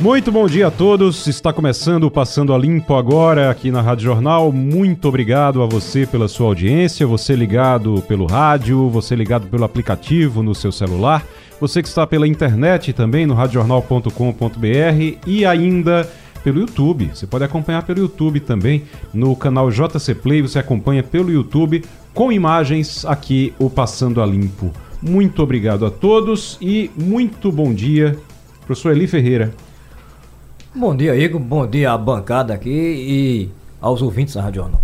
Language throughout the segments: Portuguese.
Muito bom dia a todos. Está começando o Passando a Limpo agora aqui na Rádio Jornal. Muito obrigado a você pela sua audiência, você ligado pelo rádio, você ligado pelo aplicativo no seu celular, você que está pela internet também no radiojornal.com.br e ainda pelo YouTube. Você pode acompanhar pelo YouTube também no canal JC Play, você acompanha pelo YouTube com imagens aqui o Passando a Limpo. Muito obrigado a todos e muito bom dia, professor Eli Ferreira. Bom dia, Igor. Bom dia à bancada aqui e aos ouvintes da Rádio Jornal.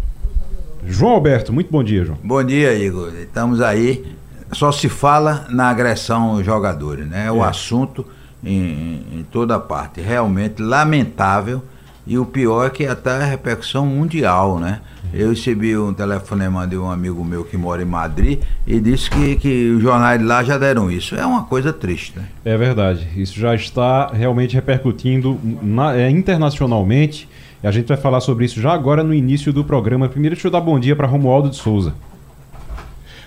João Alberto, muito bom dia, João. Bom dia, Igor. Estamos aí. Só se fala na agressão aos jogadores, né? É o assunto em, em toda parte. Realmente lamentável. E o pior é que até a repercussão mundial, né? Eu recebi um telefonema de um amigo meu que mora em Madrid e disse que, que os jornais de lá já deram isso. É uma coisa triste, né? É verdade. Isso já está realmente repercutindo na- é, internacionalmente. E a gente vai falar sobre isso já agora no início do programa. Primeiro, deixa eu dar bom dia para Romualdo de Souza.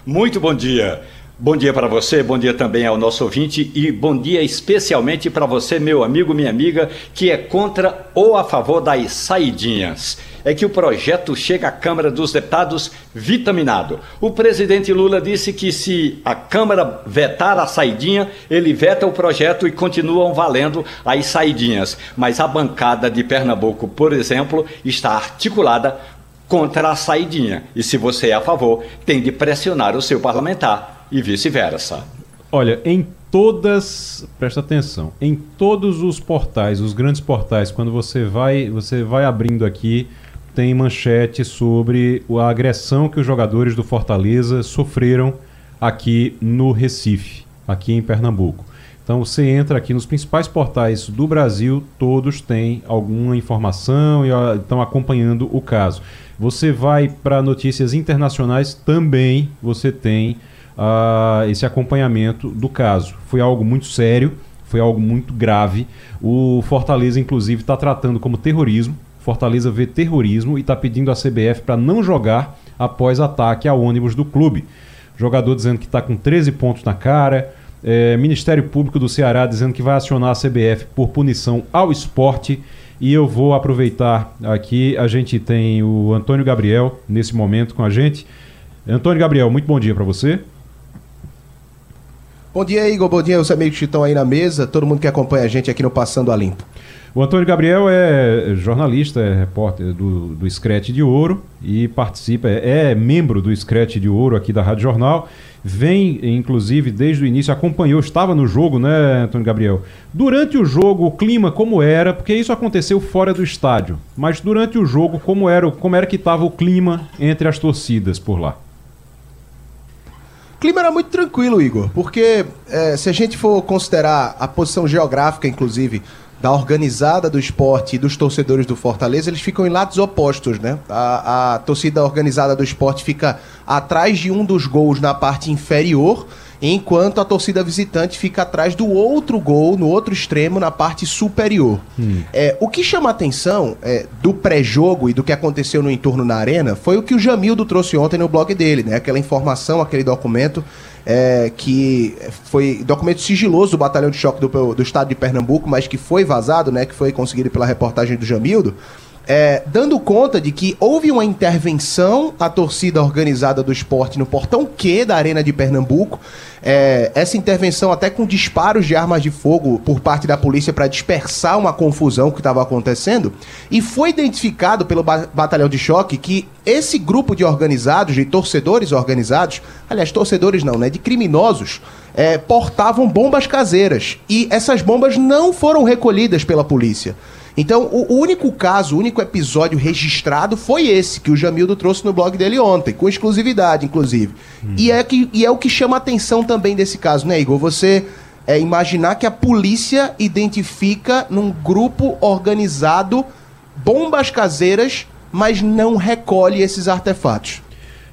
Muito bom dia. Bom dia para você, bom dia também ao nosso ouvinte e bom dia especialmente para você, meu amigo, minha amiga, que é contra ou a favor das saidinhas. É que o projeto chega à Câmara dos Deputados vitaminado. O presidente Lula disse que se a Câmara vetar a saidinha, ele veta o projeto e continuam valendo as saidinhas. Mas a bancada de Pernambuco, por exemplo, está articulada contra a saidinha. E se você é a favor, tem de pressionar o seu parlamentar e vice-versa. Olha, em todas, presta atenção, em todos os portais, os grandes portais, quando você vai, você vai abrindo aqui, tem manchete sobre a agressão que os jogadores do Fortaleza sofreram aqui no Recife, aqui em Pernambuco. Então você entra aqui nos principais portais do Brasil, todos têm alguma informação e estão acompanhando o caso. Você vai para notícias internacionais, também você tem ah, esse acompanhamento do caso. Foi algo muito sério, foi algo muito grave. O Fortaleza, inclusive, está tratando como terrorismo. Fortaleza vê terrorismo e está pedindo à CBF para não jogar após ataque ao ônibus do clube. Jogador dizendo que está com 13 pontos na cara. É, Ministério Público do Ceará dizendo que vai acionar a CBF por punição ao esporte. E eu vou aproveitar aqui, a gente tem o Antônio Gabriel nesse momento com a gente. Antônio Gabriel, muito bom dia para você. Bom dia, Igor. Bom dia aos amigos que estão aí na mesa, todo mundo que acompanha a gente aqui no Passando a Limpo. O Antônio Gabriel é jornalista, é repórter do, do Screte de Ouro e participa, é, é membro do Screte de Ouro aqui da Rádio Jornal. Vem, inclusive, desde o início, acompanhou, estava no jogo, né, Antônio Gabriel? Durante o jogo, o clima como era, porque isso aconteceu fora do estádio, mas durante o jogo, como era, como era que estava o clima entre as torcidas por lá? O clima era muito tranquilo, Igor, porque é, se a gente for considerar a posição geográfica, inclusive, da organizada do esporte e dos torcedores do Fortaleza, eles ficam em lados opostos, né? A, a torcida organizada do esporte fica atrás de um dos gols na parte inferior, enquanto a torcida visitante fica atrás do outro gol, no outro extremo, na parte superior. É, o que chama a atenção é, do pré-jogo e do que aconteceu no entorno na arena foi o que o Jamildo trouxe ontem no blog dele, né? Aquela informação, aquele documento é, que foi documento sigiloso do Batalhão de Choque do, do Estado de Pernambuco, mas que foi vazado, né? Que foi conseguido pela reportagem do Jamildo. É, dando conta de que houve uma intervenção à torcida organizada do esporte no portão Q da Arena de Pernambuco. É, essa intervenção até com disparos de armas de fogo por parte da polícia para dispersar uma confusão que estava acontecendo. E foi identificado pelo ba- batalhão de choque que esse grupo de organizados, de torcedores organizados, aliás, torcedores não, né? De criminosos, é, portavam bombas caseiras. E essas bombas não foram recolhidas pela polícia. Então, o único caso, o único episódio registrado foi esse que o Jamildo trouxe no blog dele ontem, com exclusividade, inclusive. E, é que, e é o que chama a atenção também desse caso, né, Igor? Você é, imaginar que a polícia identifica num grupo organizado bombas caseiras, mas não recolhe esses artefatos.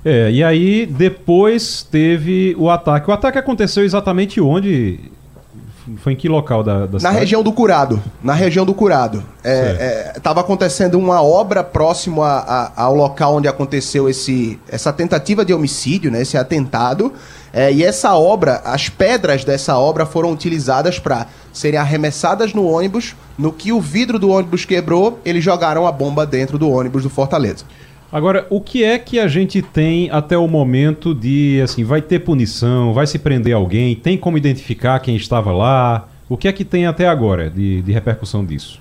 É, e aí depois teve o ataque. O ataque aconteceu exatamente onde? Foi em que local da, da Na cidade? região do Curado. Na região do Curado. Estava acontecendo uma obra próximo a- a- ao local onde aconteceu esse, essa tentativa de homicídio, né, esse atentado. É, e essa obra, as pedras dessa obra foram utilizadas para serem arremessadas no ônibus. No que o vidro do ônibus quebrou, eles jogaram a bomba dentro do ônibus do Fortaleza. Agora, o que é que a gente tem até o momento de, assim, vai ter punição, vai se prender alguém, tem como identificar quem estava lá? O que é que tem até agora de, de repercussão disso?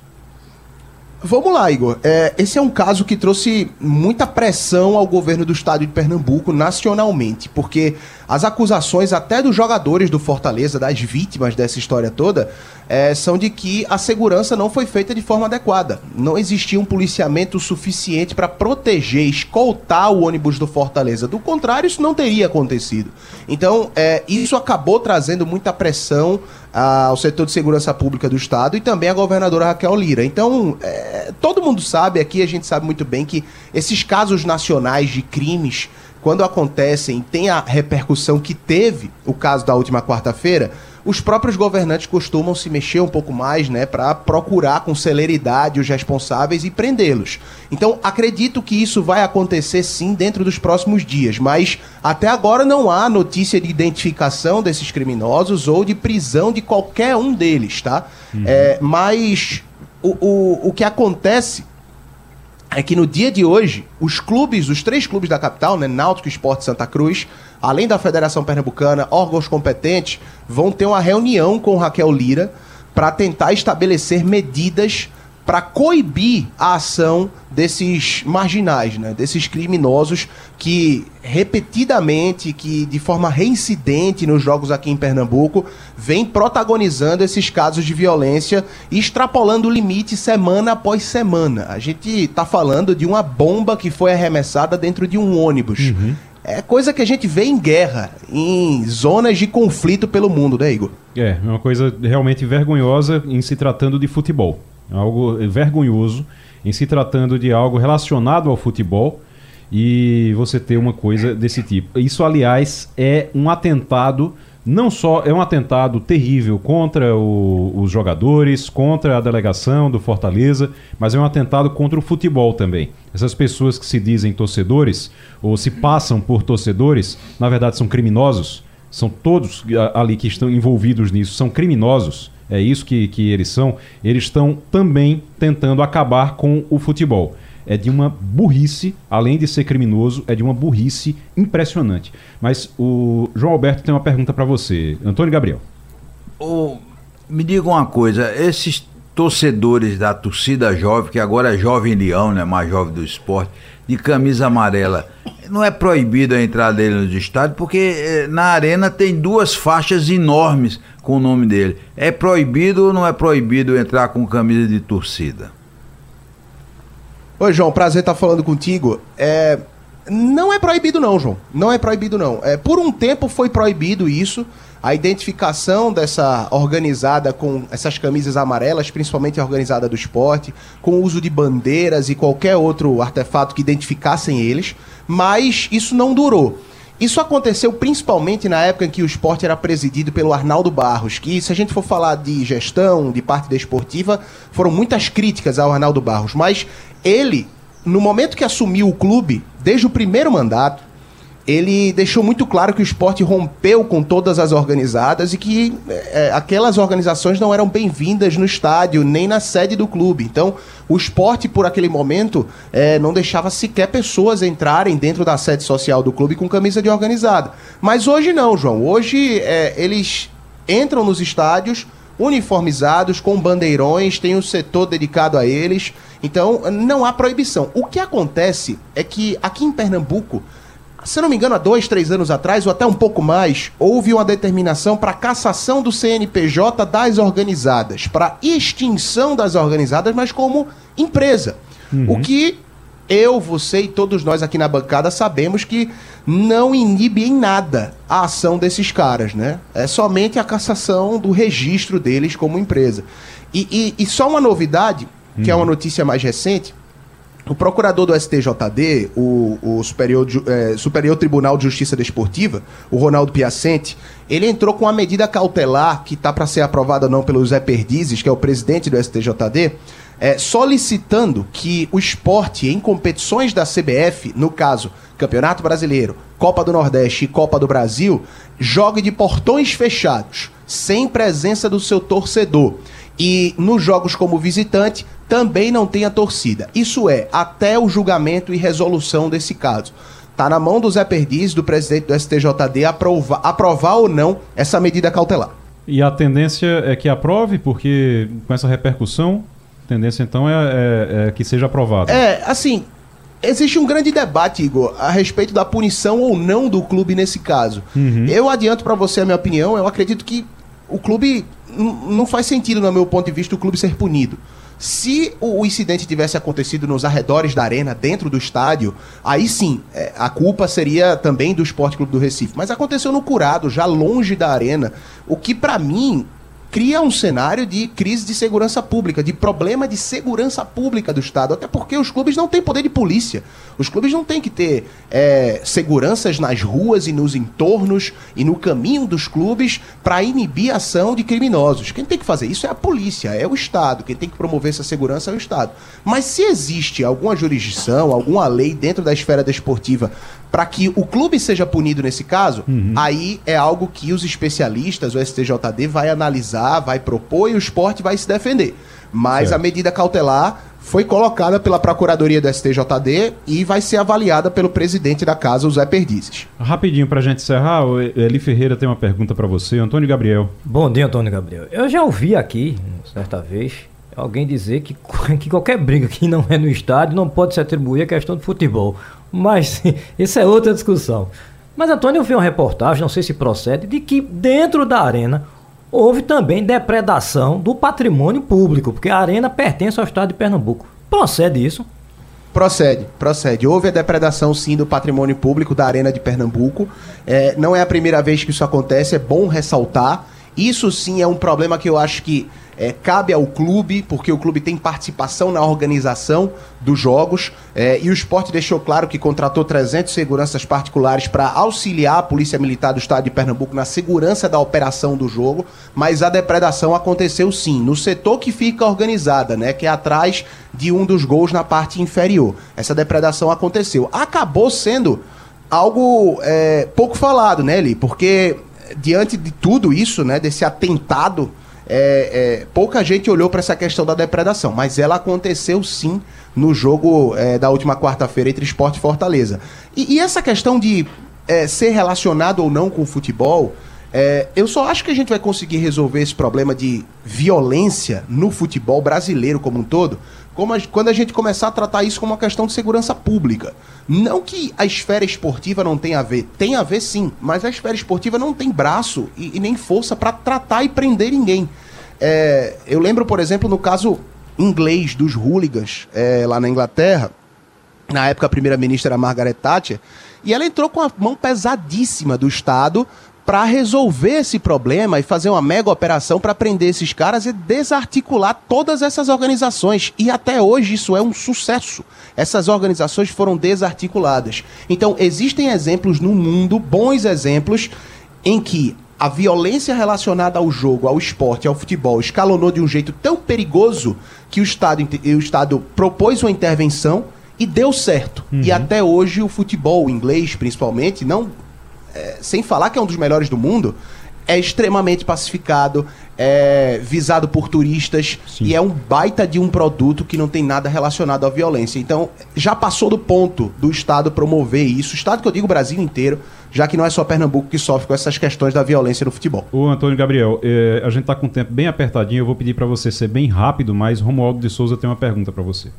Vamos lá, Igor. É, esse é um caso que trouxe muita pressão ao governo do estado de Pernambuco nacionalmente, porque as acusações até dos jogadores do Fortaleza, das vítimas dessa história toda, é, são de que a segurança não foi feita de forma adequada. Não existia um policiamento suficiente para proteger, escoltar o ônibus do Fortaleza. Do contrário, isso não teria acontecido. Então, é, isso acabou trazendo muita pressão ao setor de segurança pública do Estado e também à governadora Raquel Lira. Então, é, todo mundo sabe, aqui a gente sabe muito bem que esses casos nacionais de crimes, quando acontecem, tem a repercussão que teve o caso da última quarta-feira, os próprios governantes costumam se mexer um pouco mais, né, para procurar com celeridade os responsáveis e prendê-los. Então, acredito que isso vai acontecer sim dentro dos próximos dias, mas até agora não há notícia de identificação desses criminosos ou de prisão de qualquer um deles, tá? É, mas o, o, o que acontece é que no dia de hoje, os clubes, os três clubes da capital, né, Náutico, Esporte Santa Cruz, além da Federação Pernambucana, órgãos competentes, vão ter uma reunião com Raquel Lira para tentar estabelecer medidas para coibir a ação desses marginais, né, desses criminosos que repetidamente, que de forma reincidente nos jogos aqui em Pernambuco, vem protagonizando esses casos de violência extrapolando o limite semana após semana. A gente tá falando de uma bomba que foi arremessada dentro de um ônibus. É coisa que a gente vê em guerra, em zonas de conflito pelo mundo, né, Igor? É, é uma coisa realmente vergonhosa em se tratando de futebol. É Algo vergonhoso em se tratando de algo relacionado ao futebol e você ter uma coisa desse tipo. Isso, aliás, é um atentado, não só é um atentado terrível contra o- os jogadores, contra a delegação do Fortaleza, mas é um atentado contra o futebol também. Essas pessoas que se dizem torcedores ou se passam por torcedores, na verdade são criminosos. São todos ali que estão envolvidos nisso, são criminosos. É isso que, que eles são. Eles estão também tentando acabar com o futebol. É de uma burrice, além de ser criminoso, é de uma burrice impressionante. Mas o João Alberto tem uma pergunta para você. Antônio Gabriel. Ô, me diga uma coisa, esses torcedores da torcida jovem, que agora é jovem leão, né, mais jovem do esporte, de camisa amarela, não é proibido a entrada dele nos estádios, porque eh, na arena tem duas faixas enormes com o nome dele. É proibido ou não é proibido entrar com camisa de torcida? Oi, João, prazer estar falando contigo. É, não é proibido não, João. Não é proibido não. É, por um tempo foi proibido isso, a identificação dessa organizada com essas camisas amarelas, principalmente a organizada do esporte, com o uso de bandeiras e qualquer outro artefato que identificassem eles, mas isso não durou. Isso aconteceu principalmente na época em que o esporte era presidido pelo Arnaldo Barros, que se a gente for falar de gestão, de parte desportiva, foram muitas críticas ao Arnaldo Barros, mas ele, no momento que assumiu o clube, desde o primeiro mandato, ele deixou muito claro que o esporte rompeu com todas as organizadas e que é, aquelas organizações não eram bem-vindas no estádio, nem na sede do clube. Então, o esporte, por aquele momento, é, não deixava sequer pessoas entrarem dentro da sede social do clube com camisa de organizada. Mas hoje não, João. Hoje é, eles entram nos estádios uniformizados, com bandeirões, tem um setor dedicado a eles. Então, não há proibição. O que acontece é que aqui em Pernambuco se não me engano, há dois, três anos atrás, ou até um pouco mais, houve uma determinação para cassação do CNPJ das organizadas, para extinção das organizadas, mas como empresa. O que eu, você e todos nós aqui na bancada sabemos que não inibe em nada a ação desses caras, né? É somente a cassação do registro deles como empresa. E, e- e só uma novidade, que é uma notícia mais recente, o procurador do STJD, o, o Superior, é, Superior Tribunal de Justiça Desportiva, o Ronaldo Piacente, ele entrou com uma medida cautelar que está para ser aprovada não pelo Zé Perdizes, que é o presidente do STJD, é, solicitando que o esporte em competições da CBF, no caso Campeonato Brasileiro, Copa do Nordeste e Copa do Brasil, jogue de portões fechados, sem presença do seu torcedor. E nos jogos como visitante, também não tenha torcida. Isso é, até o julgamento e resolução desse caso. Está na mão do Zé Perdiz, do presidente do STJD, aprovar, aprovar ou não essa medida cautelar. E a tendência é que aprove, porque com essa repercussão, a tendência então é, é, é que seja aprovado. É, assim, existe um grande debate, Igor, a respeito da punição ou não do clube nesse caso. Uhum. Eu adianto para você a minha opinião, eu acredito que o clube não faz sentido, no meu ponto de vista, o clube ser punido. Se o incidente tivesse acontecido nos arredores da arena, dentro do estádio, aí sim, é, a culpa seria também do Esporte Clube do Recife. Mas aconteceu no Curado, já longe da arena, o que para mim cria um cenário de crise de segurança pública, de problema de segurança pública do Estado, até porque os clubes não têm poder de polícia. Os clubes não têm que ter é, seguranças nas ruas e nos entornos e no caminho dos clubes para inibir a ação de criminosos. Quem tem que fazer isso é a polícia, é o Estado. Quem tem que promover essa segurança é o Estado. Mas se existe alguma jurisdição, alguma lei dentro da esfera desportiva para que o clube seja punido nesse caso, uhum. aí é algo que os especialistas, o STJD, vai analisar, vai propor e o esporte vai se defender. Mas certo. a medida cautelar foi colocada pela Procuradoria do STJD e vai ser avaliada pelo presidente da casa, o Zé Perdizes. Rapidinho para a gente encerrar, o Eli Ferreira tem uma pergunta para você, Antônio Gabriel. Bom dia, Antônio Gabriel. Eu já ouvi aqui, certa vez, alguém dizer que, que qualquer briga que não é no estádio não pode se atribuir à questão de futebol. Mas isso é outra discussão. Mas Antônio, eu vi uma reportagem, não sei se procede, de que dentro da arena houve também depredação do patrimônio público, porque a arena pertence ao estado de Pernambuco. Procede isso? Procede, procede. Houve a depredação sim do patrimônio público da Arena de Pernambuco. É, não é a primeira vez que isso acontece, é bom ressaltar. Isso sim é um problema que eu acho que é, cabe ao clube, porque o clube tem participação na organização dos jogos. É, e o esporte deixou claro que contratou 300 seguranças particulares para auxiliar a Polícia Militar do Estado de Pernambuco na segurança da operação do jogo. Mas a depredação aconteceu sim, no setor que fica organizada, né? Que é atrás de um dos gols na parte inferior. Essa depredação aconteceu. Acabou sendo algo é, pouco falado, né, Eli? Porque diante de tudo isso, né, desse atentado é, é, pouca gente olhou para essa questão da depredação, mas ela aconteceu sim no jogo é, da última quarta-feira entre Esporte e Fortaleza. E, e essa questão de é, ser relacionado ou não com o futebol, é, eu só acho que a gente vai conseguir resolver esse problema de violência no futebol brasileiro como um todo como a, quando a gente começar a tratar isso como uma questão de segurança pública. Não que a esfera esportiva não tenha a ver, tem a ver sim, mas a esfera esportiva não tem braço e, e nem força para tratar e prender ninguém. É, eu lembro, por exemplo, no caso inglês dos hooligans é, lá na Inglaterra, na época a primeira-ministra era Margaret Thatcher, e ela entrou com a mão pesadíssima do Estado para resolver esse problema e fazer uma mega operação para prender esses caras e desarticular todas essas organizações. E até hoje isso é um sucesso. Essas organizações foram desarticuladas. Então, existem exemplos no mundo, bons exemplos, em que a violência relacionada ao jogo, ao esporte, ao futebol escalonou de um jeito tão perigoso que o Estado, o Estado propôs uma intervenção e deu certo. Uhum. E até hoje o futebol inglês, principalmente, não é, sem falar que é um dos melhores do mundo, é extremamente pacificado, é visado por turistas Sim. e é um baita de um produto que não tem nada relacionado à violência. Então, já passou do ponto do Estado promover isso, Estado que eu digo Brasil inteiro, já que não é só Pernambuco que sofre com essas questões da violência no futebol. O Antônio Gabriel, é, a gente está com o tempo bem apertadinho, eu vou pedir para você ser bem rápido, mas Romualdo de Souza tem uma pergunta para você.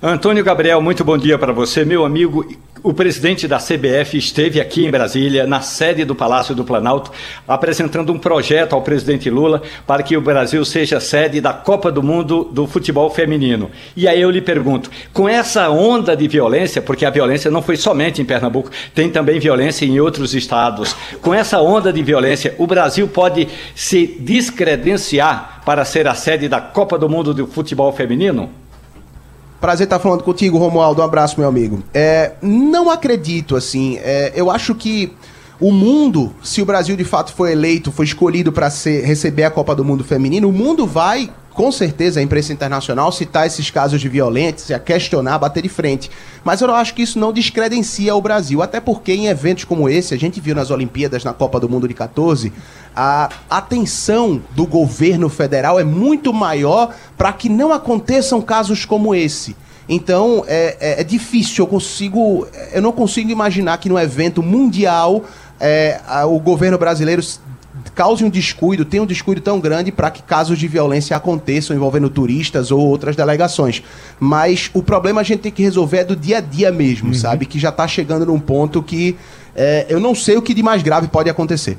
Antônio Gabriel, muito bom dia para você, meu amigo. O presidente da CBF esteve aqui em Brasília, na sede do Palácio do Planalto, apresentando um projeto ao presidente Lula para que o Brasil seja sede da Copa do Mundo do futebol feminino. E aí eu lhe pergunto, com essa onda de violência, porque a violência não foi somente em Pernambuco, tem também violência em outros estados. Com essa onda de violência, o Brasil pode se descredenciar para ser a sede da Copa do Mundo do futebol feminino? Prazer estar falando contigo, Romualdo. Um abraço, meu amigo. É, não acredito, assim. É, eu acho que o mundo, se o Brasil de fato foi eleito, foi escolhido para receber a Copa do Mundo Feminino, o mundo vai, com certeza, a imprensa internacional citar esses casos de violência, questionar, bater de frente. Mas eu acho que isso não descredencia o Brasil, até porque em eventos como esse, a gente viu nas Olimpíadas, na Copa do Mundo de 14, a atenção do governo federal é muito maior para que não aconteçam casos como esse. Então é, é, é, difícil, eu consigo. Eu não consigo imaginar que num evento mundial é, a, o governo brasileiro cause um descuido, tenha um descuido tão grande para que casos de violência aconteçam envolvendo turistas ou outras delegações. Mas o problema a gente tem que resolver é do dia a dia mesmo, uhum. sabe? Que já está chegando num ponto que é, eu não sei o que de mais grave pode acontecer.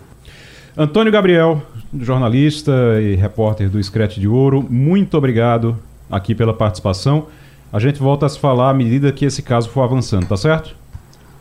Antônio Gabriel, jornalista e repórter do Scratch de Ouro, muito obrigado aqui pela participação. A gente volta a se falar à medida que esse caso for avançando, tá certo?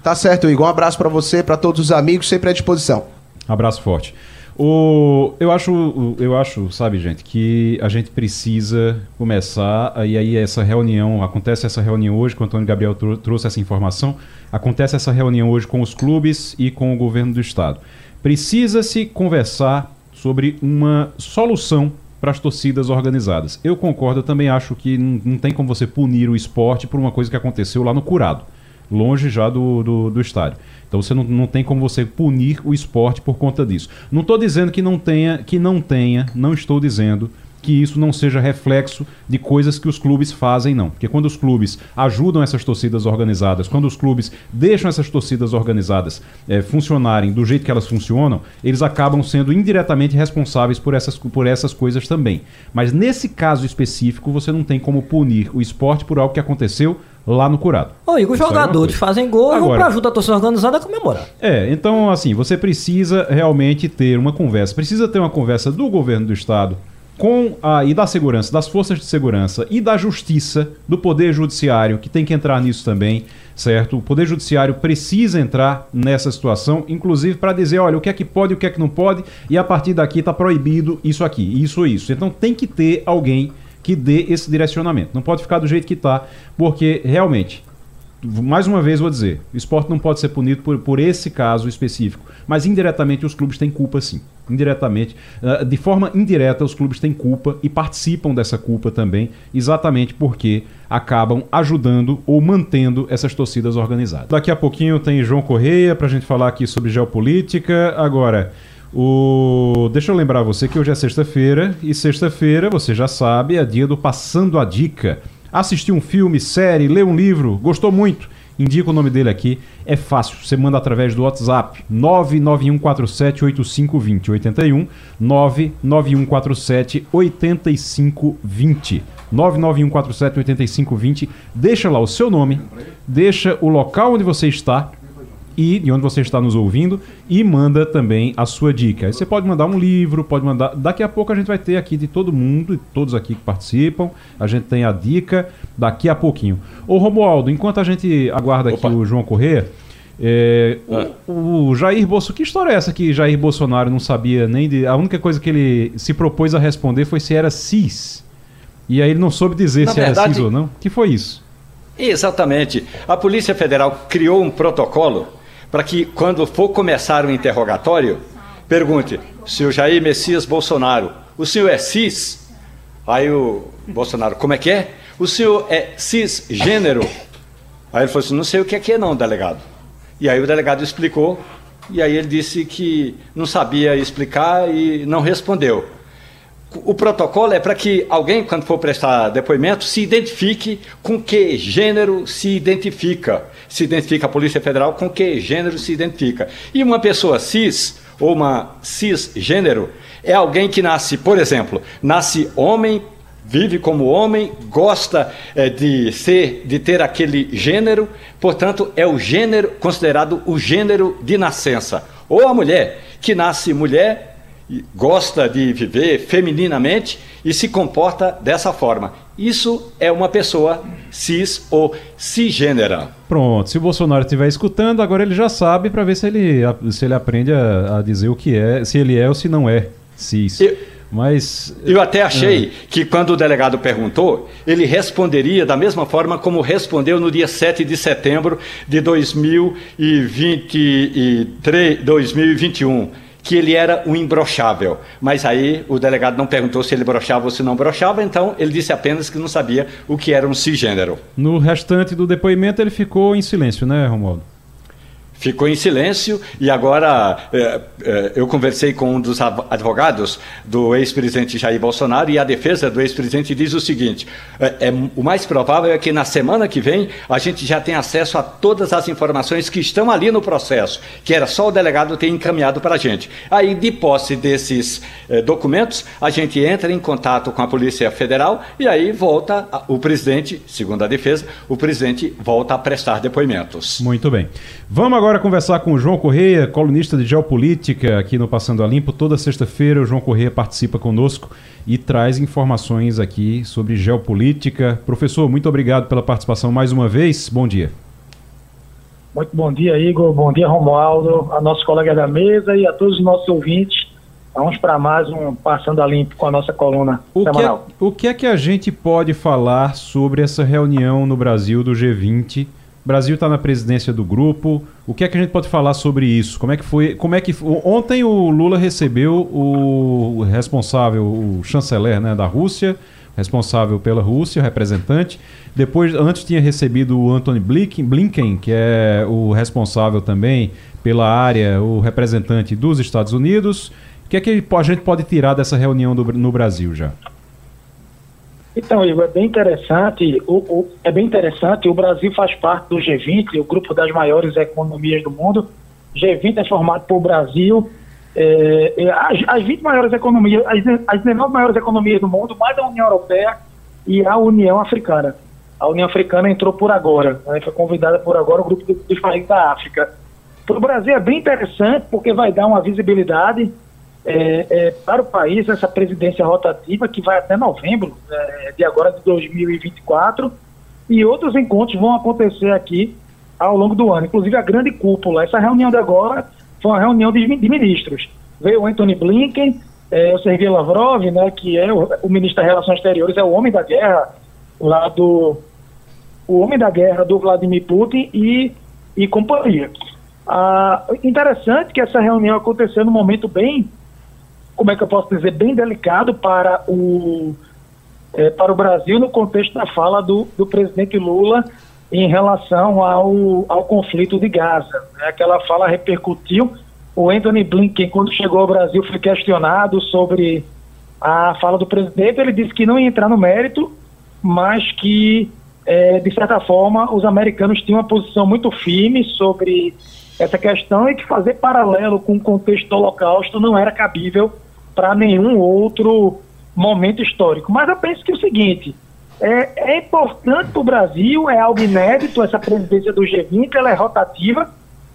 Tá certo, Igor. Um abraço para você, para todos os amigos, sempre à disposição. Abraço forte. O, eu acho, eu acho, sabe, gente, que a gente precisa começar, e aí essa reunião, acontece essa reunião hoje, que o Antônio Gabriel trouxe essa informação, acontece essa reunião hoje com os clubes e com o governo do estado. Precisa-se conversar sobre uma solução para as torcidas organizadas. Eu concordo, eu também acho que não, não tem como você punir o esporte por uma coisa que aconteceu lá no Curado longe já do, do, do estádio. Então você não, não tem como você punir o esporte por conta disso. Não estou dizendo que não tenha, que não tenha, não estou dizendo que isso não seja reflexo de coisas que os clubes fazem, não. Porque quando os clubes ajudam essas torcidas organizadas, quando os clubes deixam essas torcidas organizadas é, funcionarem do jeito que elas funcionam, eles acabam sendo indiretamente responsáveis por essas, por essas coisas também. Mas nesse caso específico, você não tem como punir o esporte por algo que aconteceu lá no Curado. Ô, Igor, os é jogadores é fazem gol e vão pra ajuda a torcida organizada a comemorar. É, então, assim, você precisa realmente ter uma conversa, precisa ter uma conversa do governo do estado com a, e da segurança, das forças de segurança e da justiça, do poder judiciário, que tem que entrar nisso também, certo? O poder judiciário precisa entrar nessa situação, inclusive para dizer, olha, o que é que pode, o que é que não pode, e a partir daqui está proibido isso aqui, isso isso. Então tem que ter alguém que dê esse direcionamento. Não pode ficar do jeito que está, porque realmente, mais uma vez vou dizer, o esporte não pode ser punido por, por esse caso específico, mas indiretamente os clubes têm culpa sim. Indiretamente, uh, de forma indireta, os clubes têm culpa e participam dessa culpa também, exatamente porque acabam ajudando ou mantendo essas torcidas organizadas. Daqui a pouquinho tem João Correia para a gente falar aqui sobre geopolítica. Agora, o... Deixa eu lembrar você que hoje é sexta-feira e sexta-feira, você já sabe, é dia do Passando a Dica. Assistiu um filme, série, leu um livro, gostou muito? Indica o nome dele aqui, é fácil. Você manda através do WhatsApp 991478520 81 99147 8520 99147 8520. Deixa lá o seu nome, deixa o local onde você está e de onde você está nos ouvindo e manda também a sua dica. Você pode mandar um livro, pode mandar. Daqui a pouco a gente vai ter aqui de todo mundo, todos aqui que participam. A gente tem a dica daqui a pouquinho. Ô Romualdo, enquanto a gente aguarda Opa. aqui o João Corrêa. É, ah. o, o, Jair Bolsonaro. Que história é essa que Jair Bolsonaro não sabia nem de. A única coisa que ele se propôs a responder foi se era cis. E aí ele não soube dizer Na se verdade, era cis ou não. que foi isso? Exatamente. A Polícia Federal criou um protocolo para que, quando for começar o interrogatório, pergunte: senhor Jair Messias Bolsonaro, o senhor é cis? Aí o Bolsonaro, como é que é? O senhor é cisgênero? Aí ele falou assim: não sei o que é que é, não, delegado. E aí o delegado explicou, e aí ele disse que não sabia explicar e não respondeu. O protocolo é para que alguém, quando for prestar depoimento, se identifique com que gênero se identifica. Se identifica a Polícia Federal com que gênero se identifica. E uma pessoa cis, ou uma cisgênero, é alguém que nasce, por exemplo, nasce homem, vive como homem, gosta é, de ser, de ter aquele gênero, portanto, é o gênero considerado o gênero de nascença. Ou a mulher que nasce mulher, gosta de viver femininamente e se comporta dessa forma. Isso é uma pessoa cis ou cisgênera. Pronto, se o Bolsonaro estiver escutando, agora ele já sabe para ver se ele, se ele aprende a, a, dizer o que é, se ele é ou se não é cis. Mas. Eu até achei é. que quando o delegado perguntou, ele responderia da mesma forma como respondeu no dia 7 de setembro de 2023, 2021 que ele era um imbrochável. Mas aí o delegado não perguntou se ele brochava ou se não brochava, então ele disse apenas que não sabia o que era um cisgênero. No restante do depoimento ele ficou em silêncio, né, Romualdo? Ficou em silêncio e agora é, é, eu conversei com um dos advogados do ex-presidente Jair Bolsonaro e a defesa do ex-presidente diz o seguinte: é, é, o mais provável é que na semana que vem a gente já tenha acesso a todas as informações que estão ali no processo, que era só o delegado ter encaminhado para a gente. Aí, de posse desses é, documentos, a gente entra em contato com a Polícia Federal e aí volta o presidente, segundo a defesa, o presidente volta a prestar depoimentos. Muito bem. Vamos agora conversar com o João Correia, colunista de geopolítica aqui no Passando a Limpo. Toda sexta-feira o João Correia participa conosco e traz informações aqui sobre geopolítica. Professor, muito obrigado pela participação mais uma vez. Bom dia. Muito bom dia, Igor. Bom dia, Romualdo, a nossos colegas da mesa e a todos os nossos ouvintes. Vamos para mais um Passando a Limpo com a nossa coluna o semanal. Que é, o que é que a gente pode falar sobre essa reunião no Brasil do G20? O Brasil está na presidência do grupo. O que é que a gente pode falar sobre isso? Como é que foi? Como é que ontem o Lula recebeu o responsável, o chanceler, né, da Rússia, responsável pela Rússia, representante. Depois, antes tinha recebido o Anthony Blinken, que é o responsável também pela área, o representante dos Estados Unidos. O que é que a gente pode tirar dessa reunião do, no Brasil já? Então, Igor, é bem interessante. O, o, é bem interessante. O Brasil faz parte do G20, o grupo das maiores economias do mundo. G20 é formado por Brasil, é, as, as 20 maiores economias, as, as 19 maiores economias do mundo, mais a União Europeia e a União Africana. A União Africana entrou por agora, né, foi convidada por agora o grupo dos países da África. Para o Brasil é bem interessante porque vai dar uma visibilidade é, é, para o país essa presidência rotativa que vai até novembro é, de agora de 2024 e outros encontros vão acontecer aqui ao longo do ano, inclusive a grande cúpula. Essa reunião de agora foi uma reunião de, de ministros. Veio Anthony Blinken, é, o Sergei Lavrov, né, que é o, o, ministro das Relações Exteriores, é o homem da guerra lá do o homem da guerra do Vladimir Putin e, e companhia. Ah, interessante que essa reunião aconteceu num momento bem como é que eu posso dizer, bem delicado para o, é, para o Brasil no contexto da fala do, do presidente Lula em relação ao, ao conflito de Gaza. Né? Aquela fala repercutiu. O Anthony Blinken, quando chegou ao Brasil, foi questionado sobre a fala do presidente. Ele disse que não ia entrar no mérito, mas que, é, de certa forma, os americanos tinham uma posição muito firme sobre essa questão e que fazer paralelo com o contexto do Holocausto não era cabível para nenhum outro momento histórico. Mas eu penso que é o seguinte, é, é importante para o Brasil, é algo inédito, essa presidência do G20, ela é rotativa,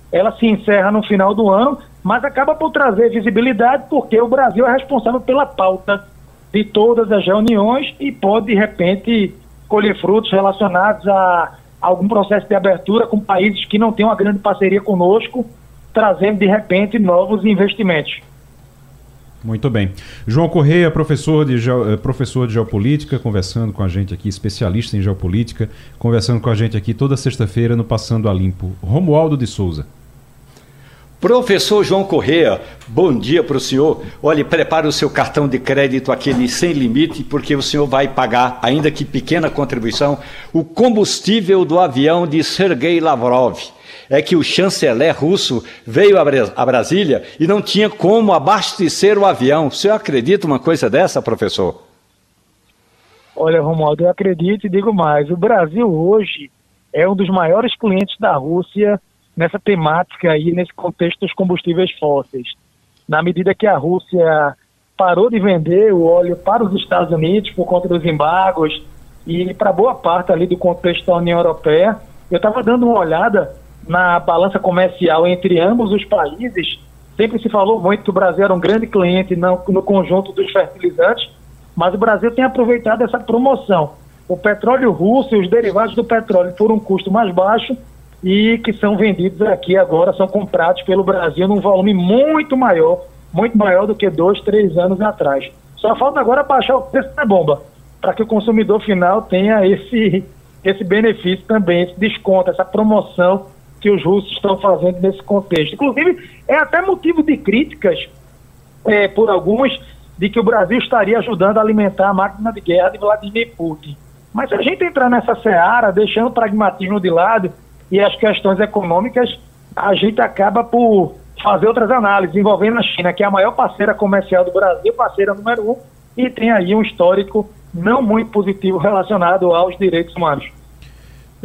ela se encerra no final do ano, mas acaba por trazer visibilidade porque o Brasil é responsável pela pauta de todas as reuniões e pode, de repente, colher frutos relacionados a algum processo de abertura com países que não têm uma grande parceria conosco, trazendo, de repente, novos investimentos. Muito bem. João Correia, professor de, eh, professor de geopolítica, conversando com a gente aqui, especialista em geopolítica, conversando com a gente aqui toda sexta-feira no Passando a Limpo. Romualdo de Souza. Professor João Correia, bom dia para o senhor. Olhe, prepare o seu cartão de crédito, aquele sem limite, porque o senhor vai pagar, ainda que pequena contribuição, o combustível do avião de Sergei Lavrov é que o chanceler russo veio a Brasília e não tinha como abastecer o avião. Você acredita uma coisa dessa, professor? Olha, Romualdo, eu acredito e digo mais. O Brasil hoje é um dos maiores clientes da Rússia nessa temática aí, nesse contexto dos combustíveis fósseis. Na medida que a Rússia parou de vender o óleo para os Estados Unidos por conta dos embargos e para boa parte ali do contexto da União Europeia, eu estava dando uma olhada na balança comercial entre ambos os países, sempre se falou muito que o Brasil era um grande cliente no, no conjunto dos fertilizantes, mas o Brasil tem aproveitado essa promoção. O petróleo russo e os derivados do petróleo por um custo mais baixo e que são vendidos aqui agora, são comprados pelo Brasil num volume muito maior, muito maior do que dois, três anos atrás. Só falta agora baixar o preço da bomba, para que o consumidor final tenha esse, esse benefício também, esse desconto, essa promoção que os russos estão fazendo nesse contexto. Inclusive, é até motivo de críticas é, por alguns de que o Brasil estaria ajudando a alimentar a máquina de guerra de Vladimir Putin. Mas se a gente entrar nessa seara, deixando o pragmatismo de lado e as questões econômicas, a gente acaba por fazer outras análises envolvendo a China, que é a maior parceira comercial do Brasil, parceira número um, e tem aí um histórico não muito positivo relacionado aos direitos humanos.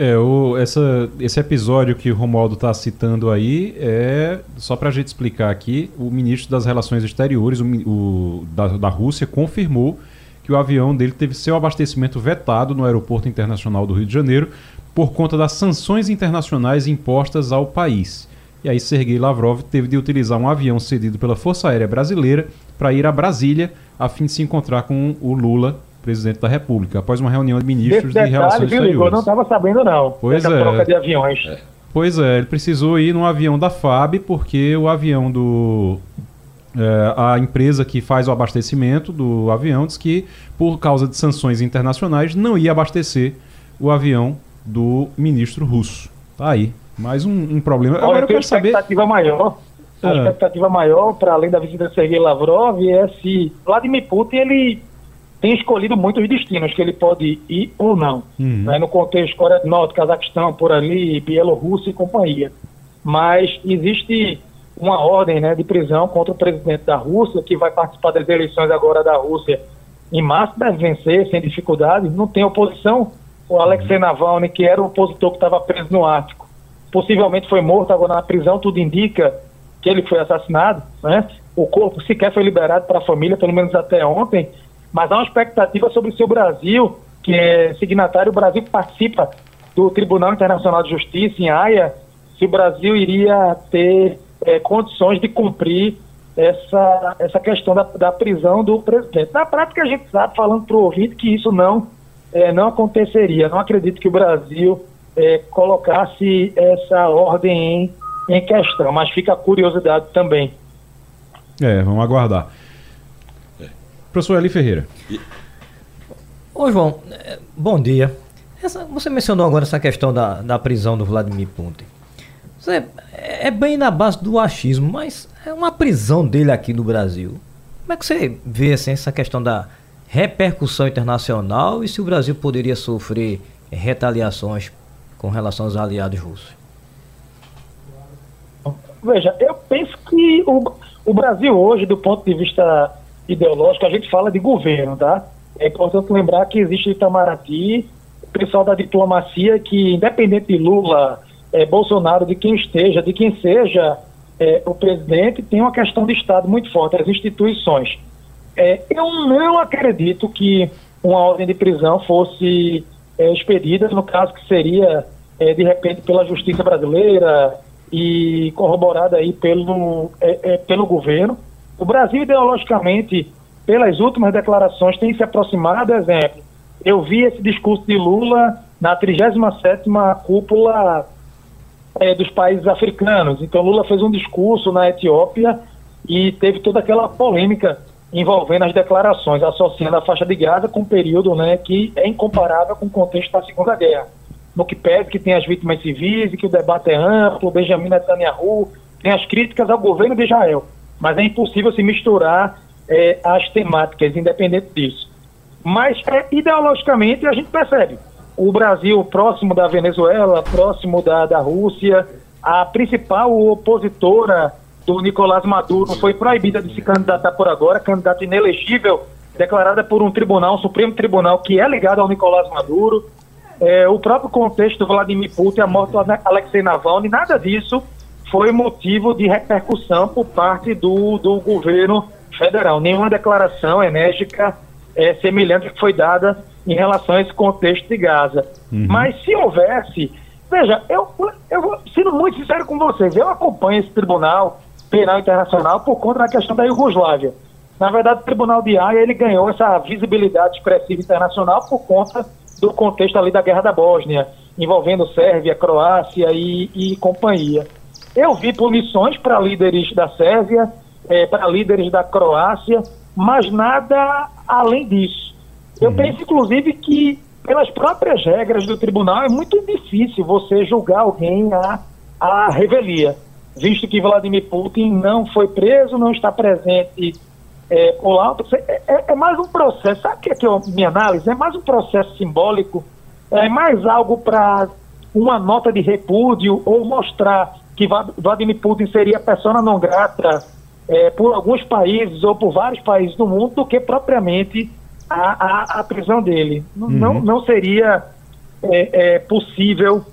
É, o, essa, esse episódio que o Romualdo está citando aí é, só para a gente explicar aqui, o ministro das Relações Exteriores o, o, da, da Rússia confirmou que o avião dele teve seu abastecimento vetado no Aeroporto Internacional do Rio de Janeiro por conta das sanções internacionais impostas ao país. E aí Sergei Lavrov teve de utilizar um avião cedido pela Força Aérea Brasileira para ir a Brasília a fim de se encontrar com o Lula presidente da República, após uma reunião de ministros detalhe, de Relações viu, Exteriores. Eu não estava sabendo, não. Pois é. troca de aviões. É. Pois é, ele precisou ir num avião da FAB, porque o avião do. É, a empresa que faz o abastecimento do avião diz que, por causa de sanções internacionais, não ia abastecer o avião do ministro russo. Tá aí. Mais um, um problema. Olha, Agora eu quero saber. expectativa maior. A é. expectativa maior, para além da visita de Sergei Lavrov, é se Vladimir Putin ele tem escolhido muitos destinos que ele pode ir ou não. Uhum. Né, no contexto Coreia do Norte, Cazaquistão, por ali, Bielorrússia e companhia. Mas existe uma ordem né, de prisão contra o presidente da Rússia, que vai participar das eleições agora da Rússia em março, deve vencer sem dificuldade. Não tem oposição. O Alexei uhum. Navalny, que era o opositor que estava preso no Ártico, possivelmente foi morto agora na prisão, tudo indica que ele foi assassinado. Né? O corpo sequer foi liberado para a família, pelo menos até ontem mas há uma expectativa sobre se o Brasil, que é signatário, o Brasil participa do Tribunal Internacional de Justiça em Haia, se o Brasil iria ter é, condições de cumprir essa, essa questão da, da prisão do presidente. Na prática, a gente sabe, falando para o ouvinte, que isso não, é, não aconteceria. Não acredito que o Brasil é, colocasse essa ordem em, em questão, mas fica a curiosidade também. É, vamos aguardar. Professor Eli Ferreira. Ô João, é, bom dia. Essa, você mencionou agora essa questão da, da prisão do Vladimir Putin. Você, é, é bem na base do achismo, mas é uma prisão dele aqui no Brasil. Como é que você vê assim, essa questão da repercussão internacional e se o Brasil poderia sofrer retaliações com relação aos aliados russos? Veja, eu penso que o, o Brasil hoje, do ponto de vista ideológico, a gente fala de governo, tá? É importante lembrar que existe Itamaraty, o pessoal da diplomacia que, independente de Lula, é, Bolsonaro, de quem esteja, de quem seja é, o presidente, tem uma questão de Estado muito forte, as instituições. É, eu não acredito que uma ordem de prisão fosse expedida, no caso que seria, de repente, pela justiça brasileira e corroborada aí pelo, pelo governo. O Brasil, ideologicamente, pelas últimas declarações, tem se aproximado. Exemplo, eu vi esse discurso de Lula na 37ª cúpula é, dos países africanos. Então, Lula fez um discurso na Etiópia e teve toda aquela polêmica envolvendo as declarações, associando a faixa de Gaza com um período né, que é incomparável com o contexto da Segunda Guerra. No que pede que tem as vítimas civis e que o debate é amplo, Benjamin Netanyahu tem as críticas ao governo de Israel mas é impossível se misturar é, as temáticas, independente disso. Mas é, ideologicamente a gente percebe o Brasil próximo da Venezuela, próximo da, da Rússia, a principal opositora do Nicolás Maduro foi proibida de se candidatar por agora, candidata inelegível, declarada por um tribunal, um Supremo Tribunal, que é ligado ao Nicolás Maduro. É, o próprio contexto do Vladimir Putin, a morte do Alexei Navalny, nada disso foi motivo de repercussão por parte do, do governo federal. Nenhuma declaração enérgica é, semelhante que foi dada em relação a esse contexto de Gaza. Uhum. Mas se houvesse, veja, eu, eu vou sendo muito sincero com vocês, eu acompanho esse Tribunal Penal Internacional por conta da questão da Iugoslávia. Na verdade, o Tribunal de Haia ele ganhou essa visibilidade expressiva internacional por conta do contexto ali da Guerra da Bósnia, envolvendo Sérvia, Croácia e, e companhia. Eu vi punições para líderes da Sérvia, é, para líderes da Croácia, mas nada além disso. Eu penso, inclusive, que pelas próprias regras do tribunal é muito difícil você julgar alguém a, a revelia, visto que Vladimir Putin não foi preso, não está presente é, lá. É, é, é mais um processo, sabe o que é, que é a minha análise? É mais um processo simbólico, é mais algo para uma nota de repúdio ou mostrar que Vladimir Putin seria persona não grata é, por alguns países ou por vários países do mundo do que propriamente a, a, a prisão dele. Uhum. Não, não seria é, é, possível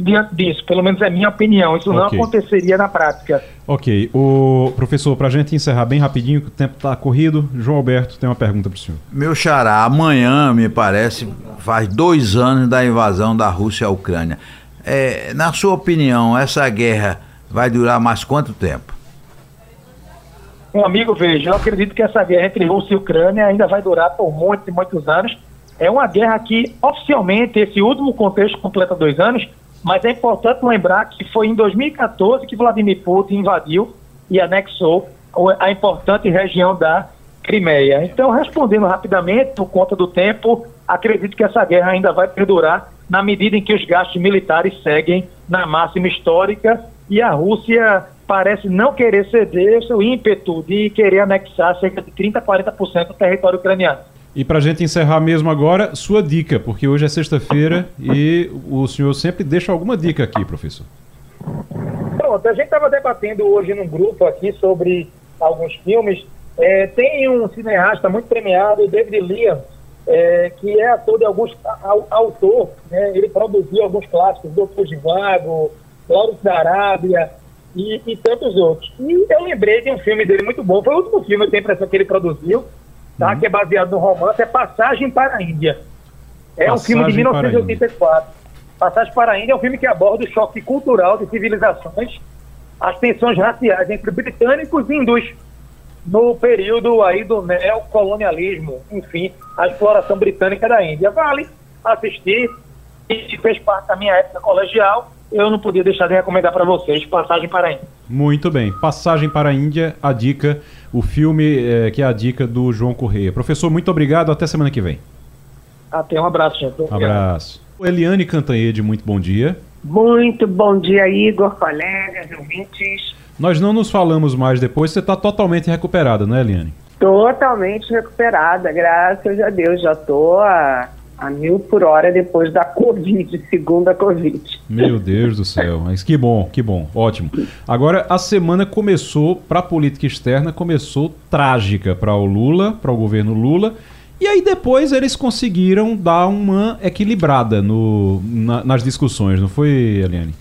diante disso, pelo menos é minha opinião. Isso okay. não aconteceria na prática. Ok. O professor, para a gente encerrar bem rapidinho, que o tempo está corrido, João Alberto tem uma pergunta para o senhor. Meu xará, amanhã, me parece, faz dois anos da invasão da Rússia à Ucrânia. É, na sua opinião, essa guerra vai durar mais quanto tempo? Um amigo, veja, eu acredito que essa guerra entre Rússia e Ucrânia ainda vai durar por muitos e muitos anos. É uma guerra que, oficialmente, esse último contexto completa dois anos, mas é importante lembrar que foi em 2014 que Vladimir Putin invadiu e anexou a importante região da Crimeia. Então, respondendo rapidamente, por conta do tempo, acredito que essa guerra ainda vai perdurar na medida em que os gastos militares seguem na máxima histórica e a Rússia parece não querer ceder seu ímpeto de querer anexar cerca de 30% a 40% do território ucraniano. E para a gente encerrar mesmo agora, sua dica, porque hoje é sexta-feira e o senhor sempre deixa alguma dica aqui, professor. Pronto, a gente estava debatendo hoje num grupo aqui sobre alguns filmes. É, tem um cineasta muito premiado, David Lear, é, que é ator de alguns autor, né, ele produziu alguns clássicos, Doutor de Vago, da Arábia e, e, tantos outros. E eu lembrei de um filme dele muito bom, foi o último filme, eu tenho a impressão que ele produziu, tá, uhum. que é baseado no romance, é Passagem para a Índia. É Passagem um filme de 1984. Passagem para a Índia é um filme que aborda o choque cultural de civilizações, as tensões raciais entre britânicos e hindus no período aí do neocolonialismo, enfim, a exploração britânica da Índia. Vale assistir e fez parte da minha época colegial. Eu não podia deixar de recomendar para vocês Passagem para a Índia. Muito bem. Passagem para a Índia, a dica, o filme é, que é a dica do João Correia. Professor, muito obrigado. Até semana que vem. Até um abraço, gente. Um abraço. Eliane Cantanhede, muito bom dia. Muito bom dia, Igor, colegas, ouvintes. Nós não nos falamos mais depois, você está totalmente recuperada, não é, Eliane? Totalmente recuperada, graças a Deus. Já estou a, a mil por hora depois da Covid, segunda Covid. Meu Deus do céu, mas que bom, que bom, ótimo. Agora, a semana começou, para a política externa, começou trágica para o Lula, para o governo Lula. E aí depois eles conseguiram dar uma equilibrada no, na, nas discussões, não foi, Eliane?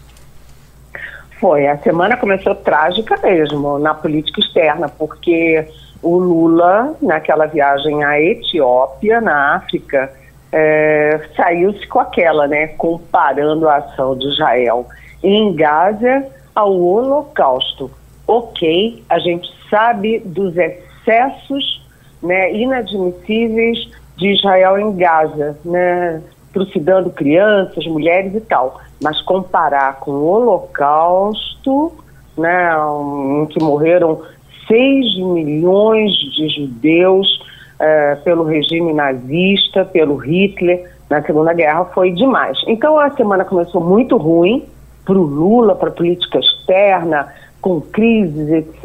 Foi. A semana começou trágica mesmo na política externa, porque o Lula, naquela viagem à Etiópia, na África, é, saiu-se com aquela, né, comparando a ação de Israel em Gaza ao Holocausto. Ok, a gente sabe dos excessos né, inadmissíveis de Israel em Gaza, né, trucidando crianças, mulheres e tal mas comparar com o Holocausto, né, em que morreram 6 milhões de judeus é, pelo regime nazista, pelo Hitler na Segunda Guerra, foi demais. Então a semana começou muito ruim para o Lula, para a política externa, com crises, etc.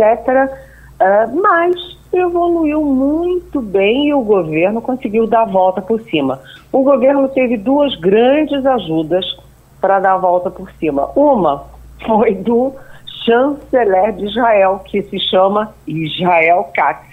É, mas evoluiu muito bem e o governo conseguiu dar a volta por cima. O governo teve duas grandes ajudas para dar a volta por cima. Uma foi do chanceler de Israel, que se chama Israel Katz.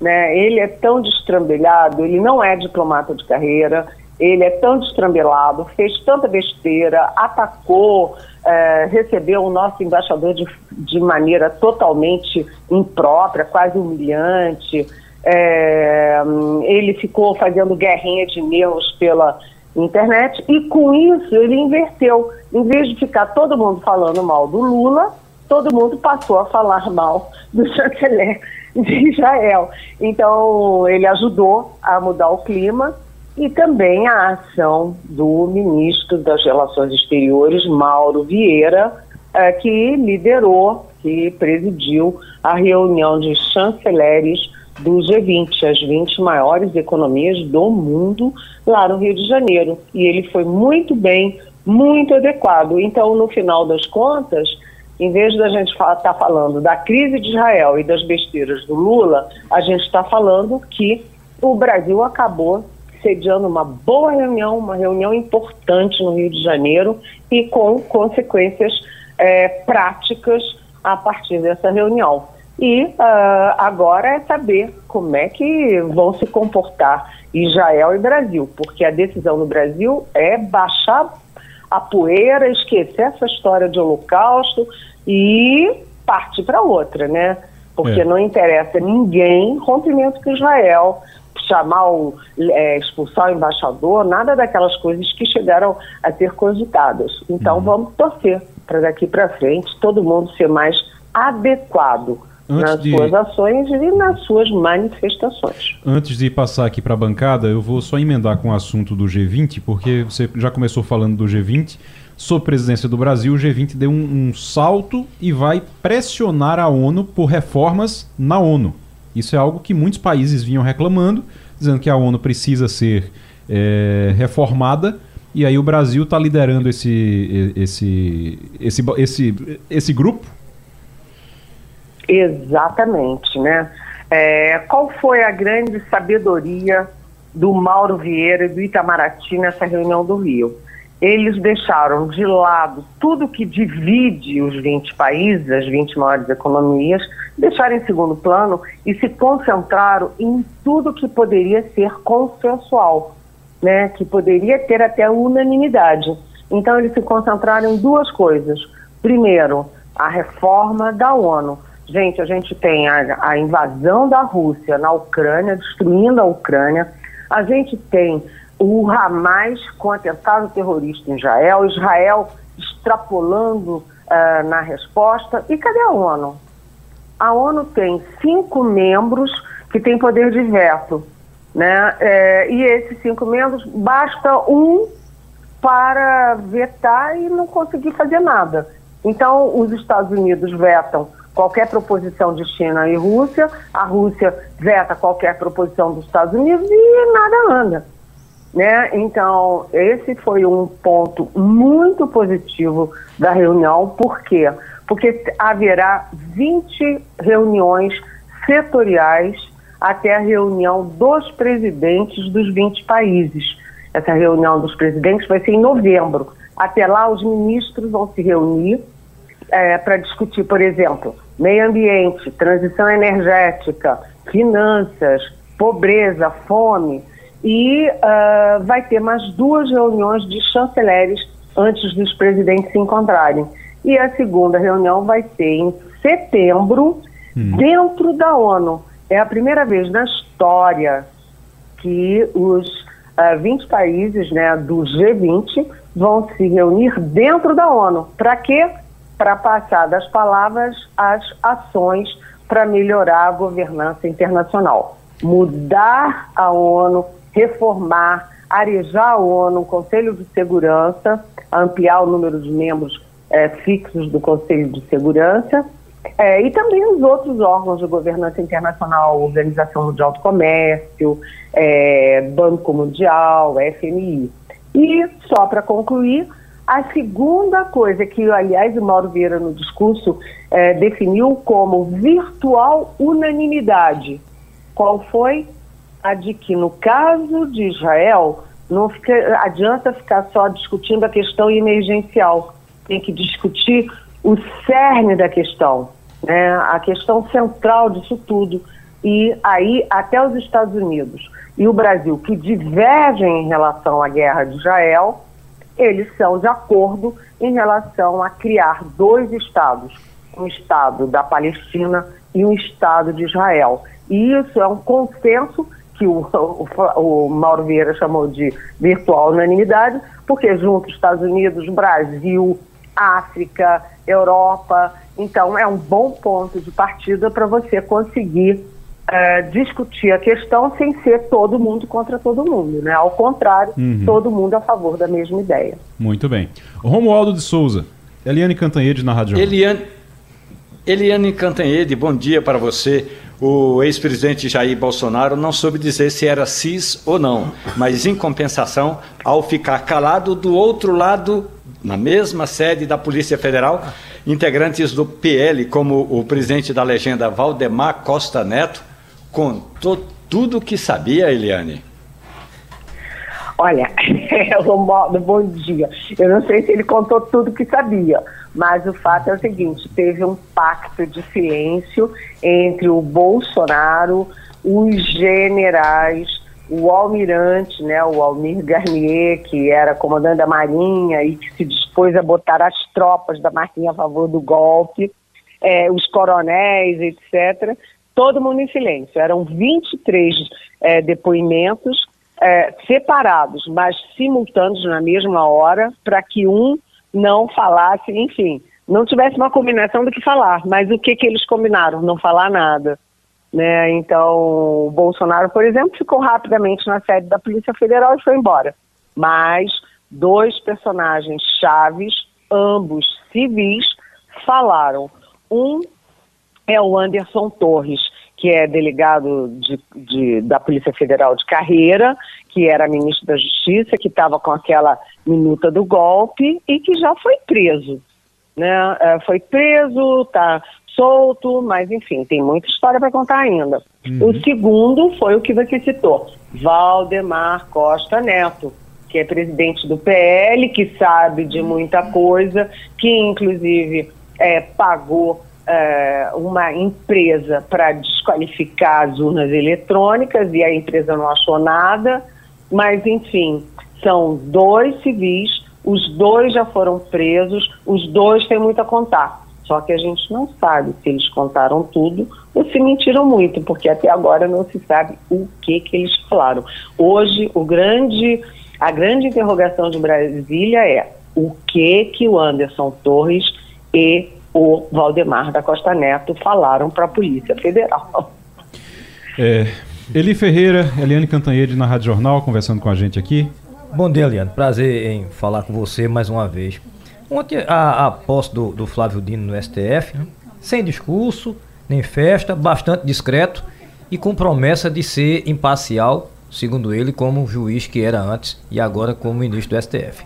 Né? Ele é tão destrambelhado, ele não é diplomata de carreira, ele é tão destrambelado, fez tanta besteira, atacou, é, recebeu o nosso embaixador de, de maneira totalmente imprópria, quase humilhante. É, ele ficou fazendo guerrinha de nervos pela internet, e com isso ele inverteu. Em vez de ficar todo mundo falando mal do Lula, todo mundo passou a falar mal do chanceler de Israel. Então, ele ajudou a mudar o clima e também a ação do ministro das Relações Exteriores, Mauro Vieira, eh, que liderou, que presidiu a reunião de chanceleres do G20, as 20 maiores economias do mundo lá no Rio de Janeiro. E ele foi muito bem, muito adequado. Então, no final das contas, em vez da gente estar tá falando da crise de Israel e das besteiras do Lula, a gente está falando que o Brasil acabou sediando uma boa reunião, uma reunião importante no Rio de Janeiro e com consequências é, práticas a partir dessa reunião. E uh, agora é saber como é que vão se comportar Israel e Brasil, porque a decisão no Brasil é baixar a poeira, esquecer essa história de holocausto e partir para outra, né? Porque é. não interessa a ninguém rompimento com Israel, chamar o, é, expulsar o embaixador, nada daquelas coisas que chegaram a ser cogitadas. Então uhum. vamos torcer para daqui para frente todo mundo ser mais adequado Antes nas de... suas ações e nas suas manifestações. Antes de passar aqui para a bancada, eu vou só emendar com o assunto do G20, porque você já começou falando do G20. Sob presidência do Brasil, o G20 deu um, um salto e vai pressionar a ONU por reformas na ONU. Isso é algo que muitos países vinham reclamando, dizendo que a ONU precisa ser é, reformada. E aí o Brasil está liderando esse, esse, esse, esse, esse grupo Exatamente, né? É, qual foi a grande sabedoria do Mauro Vieira e do Itamaraty nessa reunião do Rio? Eles deixaram de lado tudo que divide os 20 países, as 20 maiores economias, deixaram em segundo plano e se concentraram em tudo que poderia ser consensual, né? que poderia ter até unanimidade. Então, eles se concentraram em duas coisas. Primeiro, a reforma da ONU Gente, a gente tem a, a invasão da Rússia na Ucrânia, destruindo a Ucrânia. A gente tem o Hamas com atentado terrorista em Israel, Israel extrapolando uh, na resposta. E cadê a ONU? A ONU tem cinco membros que têm poder de veto. Né? É, e esses cinco membros, basta um para vetar e não conseguir fazer nada. Então, os Estados Unidos vetam qualquer proposição de China e Rússia, a Rússia veta qualquer proposição dos Estados Unidos e nada anda. Né? Então, esse foi um ponto muito positivo da reunião, por quê? Porque haverá 20 reuniões setoriais até a reunião dos presidentes dos 20 países. Essa reunião dos presidentes vai ser em novembro. Até lá, os ministros vão se reunir é, para discutir, por exemplo, meio ambiente, transição energética, finanças, pobreza, fome. E uh, vai ter mais duas reuniões de chanceleres antes dos presidentes se encontrarem. E a segunda reunião vai ser em setembro, hum. dentro da ONU. É a primeira vez na história que os uh, ah, 20 países né, do G20 vão se reunir dentro da ONU. Para quê? Para passar das palavras às ações para melhorar a governança internacional. Mudar a ONU, reformar, arejar a ONU, o Conselho de Segurança, ampliar o número de membros é, fixos do Conselho de Segurança é, e também os outros órgãos de governança internacional, Organização Mundial do Comércio, é, Banco Mundial, FMI. E, só para concluir, a segunda coisa que, aliás, o Mauro Vieira no discurso é, definiu como virtual unanimidade, qual foi? A de que, no caso de Israel, não fica, adianta ficar só discutindo a questão emergencial, tem que discutir o cerne da questão, né? a questão central disso tudo. E aí, até os Estados Unidos e o Brasil, que divergem em relação à guerra de Israel, eles são de acordo em relação a criar dois estados, um estado da Palestina e um estado de Israel. E isso é um consenso que o, o, o Mauro Vieira chamou de virtual unanimidade, porque junto Estados Unidos, Brasil, África, Europa, então é um bom ponto de partida para você conseguir é, discutir a questão sem ser todo mundo contra todo mundo, né? Ao contrário, uhum. todo mundo a favor da mesma ideia. Muito bem. Romualdo de Souza, Eliane Cantanhede na Rádio Eliane, Eliane Cantanhede, bom dia para você. O ex-presidente Jair Bolsonaro não soube dizer se era cis ou não, mas em compensação, ao ficar calado do outro lado, na mesma sede da Polícia Federal, integrantes do PL, como o presidente da legenda Valdemar Costa Neto, contou tudo o que sabia, Eliane. Olha, bom dia. Eu não sei se ele contou tudo que sabia, mas o fato é o seguinte: teve um pacto de silêncio entre o Bolsonaro, os generais, o almirante, né, o Almir Garnier, que era comandante da Marinha e que se dispôs a botar as tropas da Marinha a favor do golpe, é, os coronéis, etc. Todo mundo em silêncio. Eram 23 é, depoimentos é, separados, mas simultâneos na mesma hora, para que um não falasse, enfim, não tivesse uma combinação do que falar. Mas o que, que eles combinaram? Não falar nada. Né? Então, o Bolsonaro, por exemplo, ficou rapidamente na sede da Polícia Federal e foi embora. Mas dois personagens chaves, ambos civis, falaram. Um é o Anderson Torres, que é delegado de, de, da Polícia Federal de carreira, que era ministro da Justiça, que estava com aquela minuta do golpe e que já foi preso. Né? É, foi preso, está solto, mas enfim, tem muita história para contar ainda. Uhum. O segundo foi o que você citou, Valdemar Costa Neto, que é presidente do PL, que sabe de muita coisa, que inclusive é, pagou é, uma empresa para desqualificar as urnas eletrônicas e a empresa não achou nada, mas enfim, são dois civis, os dois já foram presos, os dois têm muito a contar. Só que a gente não sabe se eles contaram tudo ou se mentiram muito, porque até agora não se sabe o que que eles falaram. Hoje, o grande, a grande interrogação de Brasília é o que que o Anderson Torres e o Valdemar da Costa Neto falaram para a Polícia Federal. É, Eli Ferreira, Eliane Cantanhede na Rádio Jornal, conversando com a gente aqui. Bom dia, Eliane. Prazer em falar com você mais uma vez. Ontem, a, a posse do, do Flávio Dino no STF, né? sem discurso, nem festa, bastante discreto e com promessa de ser imparcial, segundo ele, como juiz que era antes e agora como ministro do STF.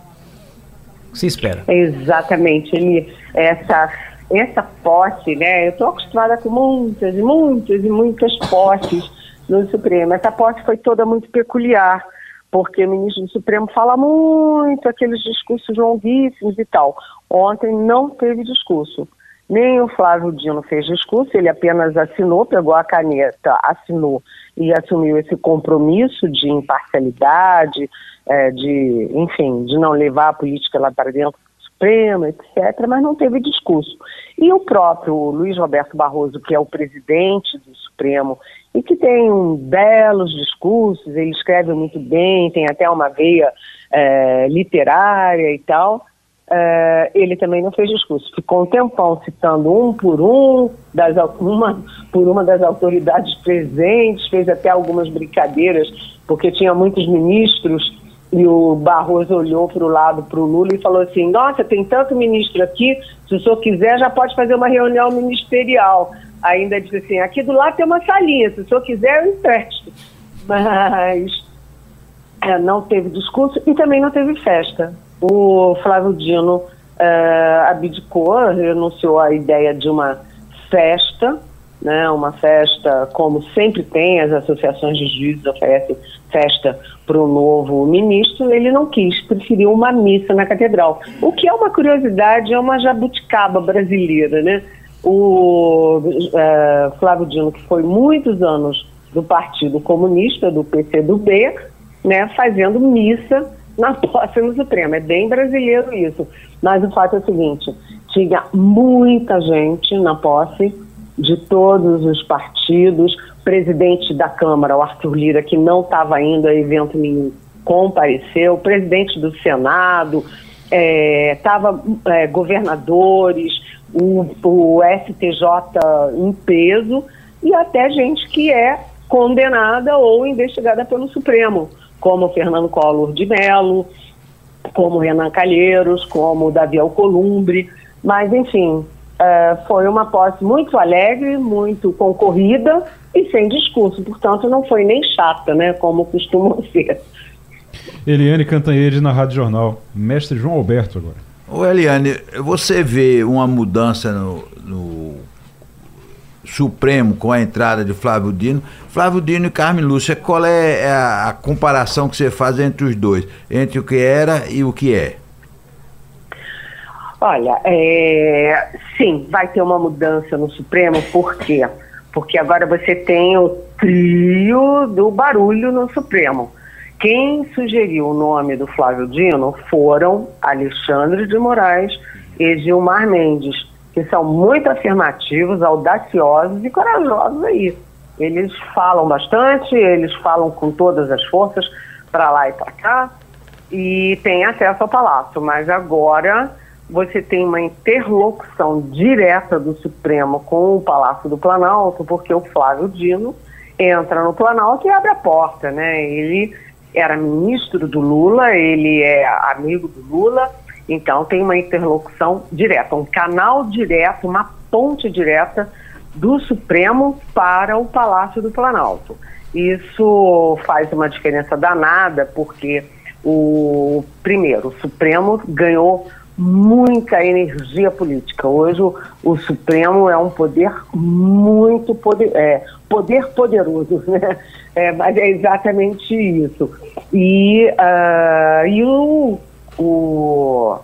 O que se espera? Exatamente, ele essa essa posse, né? Eu estou acostumada com muitas muitas e muitas posses no Supremo. Essa posse foi toda muito peculiar, porque o ministro do Supremo fala muito, aqueles discursos longuíssimos e tal. Ontem não teve discurso. Nem o Flávio Dino fez discurso, ele apenas assinou, pegou a caneta, assinou e assumiu esse compromisso de imparcialidade, é, de, enfim, de não levar a política lá para dentro Supremo, etc., mas não teve discurso. E o próprio Luiz Roberto Barroso, que é o presidente do Supremo e que tem um belos discursos, ele escreve muito bem, tem até uma veia é, literária e tal, é, ele também não fez discurso. Ficou um tempão citando um por um, das, uma por uma das autoridades presentes, fez até algumas brincadeiras, porque tinha muitos ministros e o Barroso olhou para o lado, para o Lula, e falou assim: Nossa, tem tanto ministro aqui, se o senhor quiser, já pode fazer uma reunião ministerial. Ainda disse assim: Aqui do lado tem uma salinha, se o senhor quiser, eu empresto. Mas é, não teve discurso e também não teve festa. O Flávio Dino é, abdicou, renunciou à ideia de uma festa né, uma festa, como sempre tem, as associações de juízes oferecem festa para o novo ministro, ele não quis, preferiu uma missa na catedral. O que é uma curiosidade, é uma jabuticaba brasileira, né? O uh, Flávio Dino, que foi muitos anos do Partido Comunista, do PCdoB, né, fazendo missa na posse no Supremo. É bem brasileiro isso. Mas o fato é o seguinte, tinha muita gente na posse, de todos os partidos, presidente da Câmara, o Arthur Lira, que não estava indo a evento nenhum, compareceu, presidente do Senado, estava é, é, governadores, o, o STJ em peso e até gente que é condenada ou investigada pelo Supremo, como Fernando Collor de Mello, como Renan Calheiros, como Davi Alcolumbre, mas enfim, é, foi uma posse muito alegre, muito concorrida e sem discurso, portanto não foi nem chata, né, como costuma ser. Eliane Cantanhede na Rádio Jornal. Mestre João Alberto agora. Ô Eliane, você vê uma mudança no, no Supremo com a entrada de Flávio Dino. Flávio Dino e Carmen Lúcia, qual é a, a comparação que você faz entre os dois? Entre o que era e o que é? Olha, é, sim, vai ter uma mudança no Supremo, por quê? Porque agora você tem o trio do barulho no Supremo. Quem sugeriu o nome do Flávio Dino foram Alexandre de Moraes e Gilmar Mendes, que são muito afirmativos, audaciosos e corajosos aí. Eles falam bastante, eles falam com todas as forças para lá e para cá e têm acesso ao palácio, mas agora você tem uma interlocução direta do Supremo com o Palácio do Planalto, porque o Flávio Dino entra no Planalto e abre a porta, né? Ele era ministro do Lula, ele é amigo do Lula, então tem uma interlocução direta, um canal direto, uma ponte direta do Supremo para o Palácio do Planalto. Isso faz uma diferença danada, porque o primeiro, o Supremo ganhou muita energia política. Hoje o, o Supremo é um poder muito poder, é, poder poderoso, né? É, mas é exatamente isso. E, uh, e o, o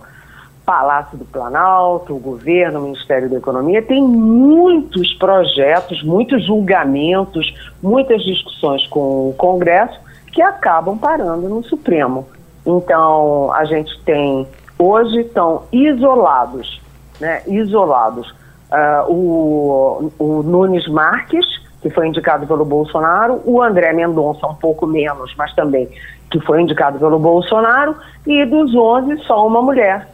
Palácio do Planalto, o governo, o Ministério da Economia, tem muitos projetos, muitos julgamentos, muitas discussões com o Congresso que acabam parando no Supremo. Então, a gente tem hoje estão isolados, né, isolados. Uh, o, o Nunes Marques, que foi indicado pelo Bolsonaro, o André Mendonça, um pouco menos, mas também, que foi indicado pelo Bolsonaro, e dos 11, só uma mulher,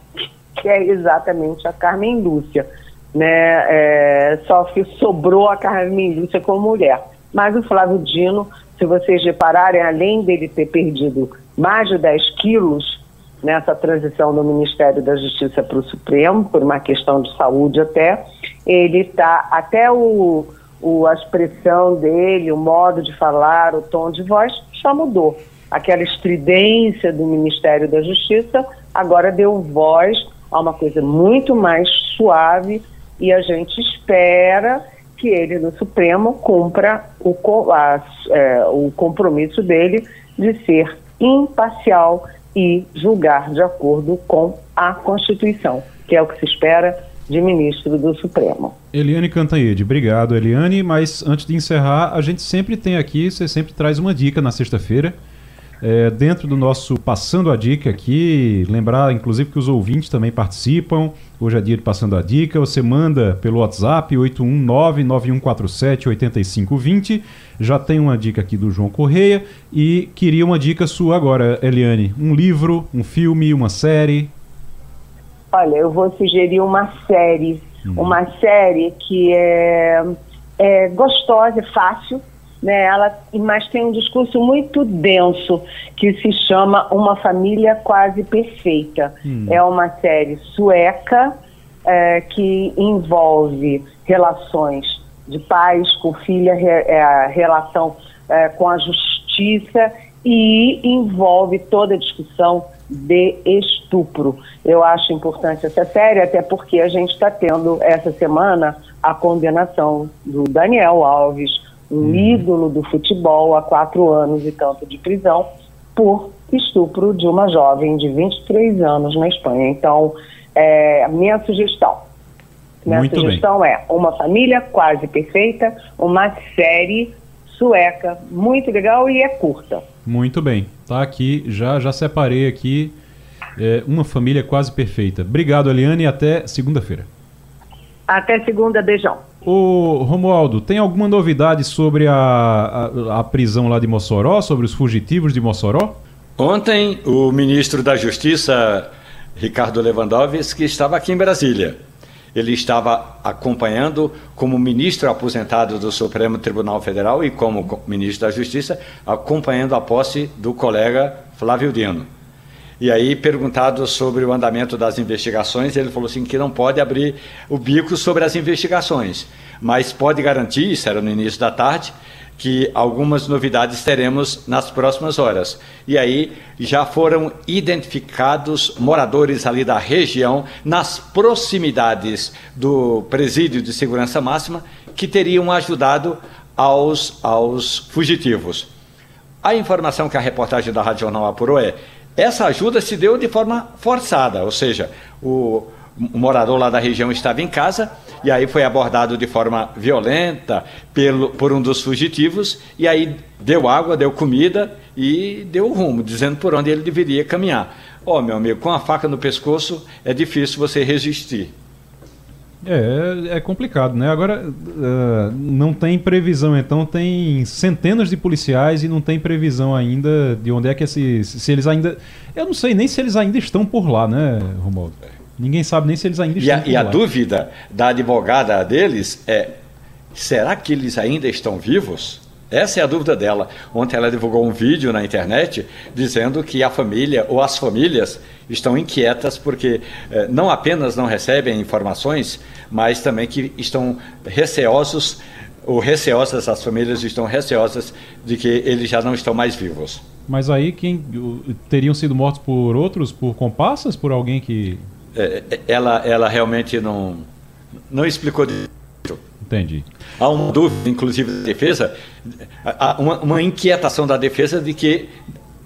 que é exatamente a Carmen Lúcia. Né? É, só que sobrou a Carmen Lúcia como mulher. Mas o Flávio Dino, se vocês repararem, além dele ter perdido mais de 10 quilos, nessa transição do Ministério da Justiça para o Supremo, por uma questão de saúde até, ele está, até o, o, a expressão dele, o modo de falar, o tom de voz, já mudou. Aquela estridência do Ministério da Justiça agora deu voz a uma coisa muito mais suave e a gente espera que ele no Supremo cumpra o, a, é, o compromisso dele de ser imparcial e julgar de acordo com a Constituição, que é o que se espera de ministro do Supremo. Eliane Cantanhede, obrigado, Eliane. Mas antes de encerrar, a gente sempre tem aqui, você sempre traz uma dica na sexta-feira. É, dentro do nosso Passando a Dica aqui, lembrar inclusive que os ouvintes também participam. Hoje é dia de Passando a Dica. Você manda pelo WhatsApp 819-9147-8520. Já tem uma dica aqui do João Correia. E queria uma dica sua agora, Eliane. Um livro, um filme, uma série? Olha, eu vou sugerir uma série. Hum. Uma série que é, é gostosa, é fácil né? Ela, mas tem um discurso muito denso que se chama Uma Família Quase Perfeita. Hum. É uma série sueca é, que envolve relações de pais com filha, é, relação é, com a justiça e envolve toda a discussão de estupro. Eu acho importante essa série, até porque a gente está tendo essa semana a condenação do Daniel Alves, um uhum. ídolo do futebol há quatro anos e tanto de prisão por estupro de uma jovem de 23 anos na Espanha. Então, é, minha sugestão, minha Muito sugestão bem. é uma família quase perfeita, uma série sueca muito legal e é curta. Muito bem, tá aqui já já separei aqui é, uma família quase perfeita. Obrigado, Eliane, e até segunda-feira. Até segunda, beijão. Ô, Romualdo, tem alguma novidade sobre a, a, a, prisão lá de Mossoró, sobre os fugitivos de Mossoró? Ontem, o ministro da Justiça, Ricardo Lewandowski, estava aqui em Brasília. Ele estava acompanhando, como ministro aposentado do Supremo Tribunal Federal e como ministro da Justiça, acompanhando a posse do colega Flávio Dino. E aí, perguntado sobre o andamento das investigações, ele falou assim que não pode abrir o bico sobre as investigações, mas pode garantir, isso era no início da tarde, que algumas novidades teremos nas próximas horas. E aí já foram identificados moradores ali da região, nas proximidades do presídio de segurança máxima, que teriam ajudado aos, aos fugitivos. A informação que a reportagem da Rádio Jornal apurou é essa ajuda se deu de forma forçada, ou seja, o, o morador lá da região estava em casa e aí foi abordado de forma violenta pelo, por um dos fugitivos e aí deu água, deu comida e deu rumo, dizendo por onde ele deveria caminhar. Ó, oh, meu amigo, com a faca no pescoço é difícil você resistir. É, é complicado, né? Agora, uh, não tem previsão, então tem centenas de policiais e não tem previsão ainda de onde é que esses. Se eles ainda. Eu não sei nem se eles ainda estão por lá, né, Romualdo? Ninguém sabe nem se eles ainda e estão a, por e lá. a dúvida da advogada deles é: será que eles ainda estão vivos? Essa é a dúvida dela. Ontem ela divulgou um vídeo na internet dizendo que a família ou as famílias estão inquietas porque eh, não apenas não recebem informações, mas também que estão receosos ou receosas, as famílias estão receosas de que eles já não estão mais vivos. Mas aí quem teriam sido mortos por outros, por comparsas, por alguém que é, ela, ela realmente não, não explicou Entendi. Há uma dúvida, inclusive, da defesa, uma, uma inquietação da defesa de que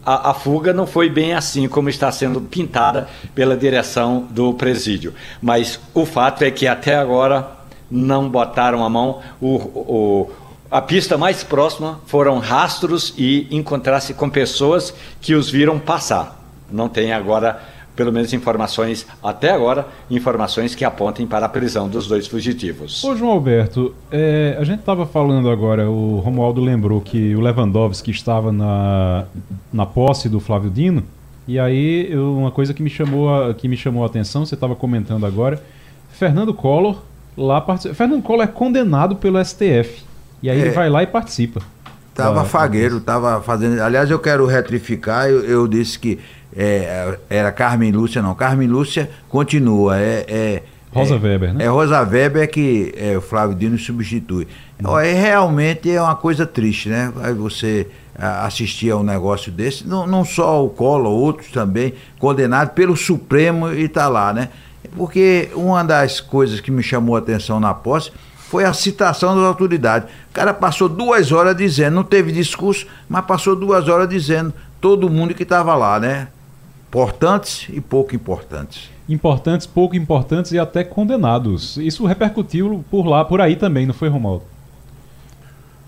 a, a, fuga não foi bem assim como está sendo pintada pela direção do presídio. Mas o fato é que até agora não botaram a mão. O, o, a pista mais próxima foram rastros e encontrar-se com pessoas que os viram passar. Não tem agora pelo menos informações, até agora, informações que apontem para a prisão dos dois fugitivos. Ô João Alberto, é, a gente estava falando agora, o Romualdo lembrou que o Lewandowski estava na, na posse do Flávio Dino, e aí eu, uma coisa que me chamou a, que me chamou a atenção, você estava comentando agora, Fernando Collor lá participa. Fernando Collor é condenado pelo STF. E aí é. ele vai lá e participa. Tava fagueiro, tava fazendo. Aliás, eu quero retrificar, eu, eu disse que é, era Carmen Lúcia, não. Carmen Lúcia continua. É, é Rosa é, Weber, né? É Rosa Weber que é, o Flávio Dino substitui. Hum. É, realmente é uma coisa triste, né? Aí você assistir a um negócio desse, não, não só o Collor, outros também, condenados pelo Supremo e tá lá, né? Porque uma das coisas que me chamou a atenção na posse foi a citação das autoridades. O cara passou duas horas dizendo, não teve discurso, mas passou duas horas dizendo todo mundo que estava lá, né? Importantes e pouco importantes. Importantes, pouco importantes e até condenados. Isso repercutiu por lá, por aí também, não foi, Romualdo?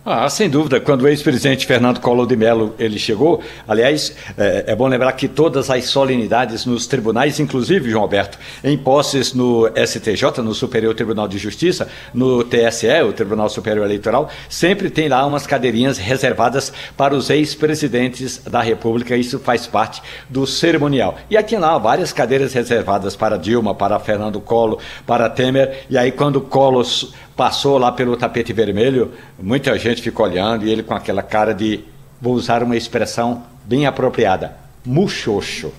Ah, sem dúvida. Quando o ex-presidente Fernando Collor de Mello ele chegou, aliás, é, é, bom lembrar que todas as solenidades nos tribunais, inclusive, João Alberto, em posses no STJ, no Superior Tribunal de Justiça, no TSE, o Tribunal Superior Eleitoral, sempre tem lá umas cadeirinhas reservadas para os ex-presidentes da República. Isso faz parte do cerimonial. E aqui lá, várias cadeiras reservadas para Dilma, para Fernando Collor, para Temer. E aí, quando Collor passou lá pelo tapete vermelho, muita gente ficou olhando e ele com aquela cara de, vou usar uma expressão bem apropriada, muxoxo.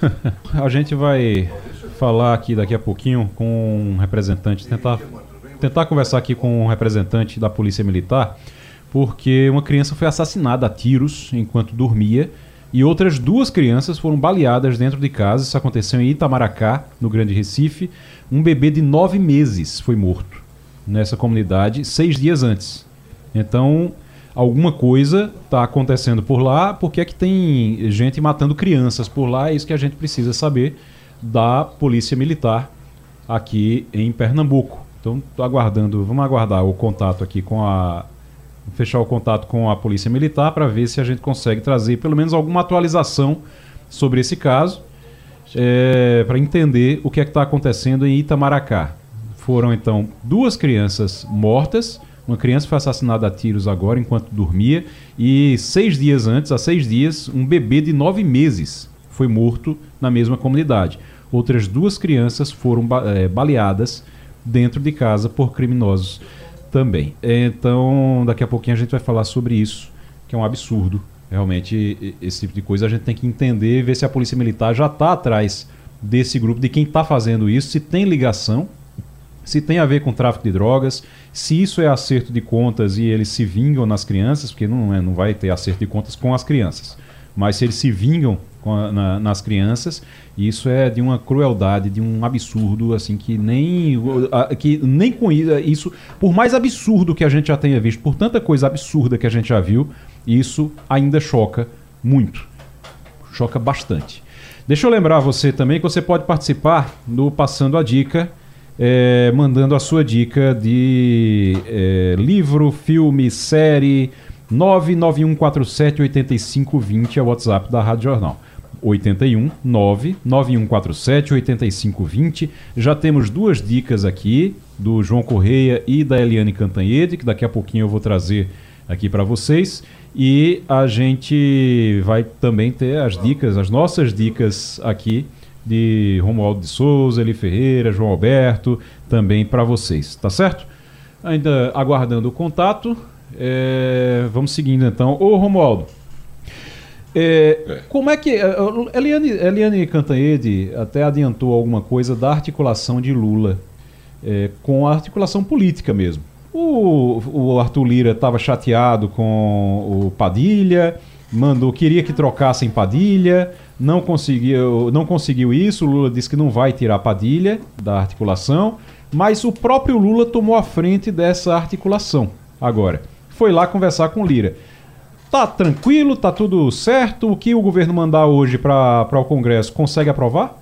a gente vai falar aqui daqui a pouquinho com um representante, tentar, tentar conversar aqui com um representante da Polícia Militar, porque uma criança foi assassinada a tiros enquanto dormia e outras duas crianças foram baleadas dentro de casa. Isso aconteceu em Itamaracá, no Grande Recife. Um bebê de nove meses foi morto nessa comunidade seis dias antes. Então, alguma coisa está acontecendo por lá, porque é que tem gente matando crianças por lá, é isso que a gente precisa saber da Polícia Militar aqui em Pernambuco. Então, tô aguardando, vamos aguardar o contato aqui com a fechar o contato com a Polícia Militar para ver se a gente consegue trazer pelo menos alguma atualização sobre esse caso, é, para entender o que é que está acontecendo em Itamaracá. Foram então duas crianças mortas. Uma criança foi assassinada a tiros agora enquanto dormia. E seis dias antes, há seis dias, um bebê de nove meses foi morto na mesma comunidade. Outras duas crianças foram é, baleadas dentro de casa por criminosos também. Então, daqui a pouquinho a gente vai falar sobre isso, que é um absurdo Realmente, esse tipo de coisa a gente tem que entender ver se a Polícia Militar já está atrás desse grupo, de quem está fazendo isso, se tem ligação, se tem a ver com tráfico de drogas, se isso é acerto de contas e eles se vingam nas crianças, porque não, é, não vai ter acerto de contas com as crianças, mas se eles se vingam a, na, nas crianças, isso é de uma crueldade, de um absurdo, assim, que nem, que nem com isso, por mais absurdo que a gente já tenha visto, por tanta coisa absurda que a gente já viu, isso ainda choca muito. Choca bastante. Deixa eu lembrar você também que você pode participar do Passando a Dica, é, mandando a sua dica de é, livro, filme, série. 991478520 é o WhatsApp da Rádio Jornal. 81 99147 8520. Já temos duas dicas aqui do João Correia e da Eliane Cantanhede, que daqui a pouquinho eu vou trazer aqui para vocês. E a gente vai também ter as dicas, as nossas dicas aqui de Romualdo de Souza, Eli Ferreira, João Alberto, também para vocês, tá certo? Ainda aguardando o contato, é, vamos seguindo então. Ô Romualdo, é, é. como é que. É, Eliane, Eliane Cantanhede até adiantou alguma coisa da articulação de Lula é, com a articulação política mesmo. O, o Arthur Lira estava chateado com o Padilha, mandou, queria que trocassem Padilha, não conseguiu, não conseguiu isso. O Lula disse que não vai tirar Padilha da articulação, mas o próprio Lula tomou a frente dessa articulação. Agora, foi lá conversar com Lira. Tá tranquilo, tá tudo certo. O que o governo mandar hoje para o Congresso consegue aprovar?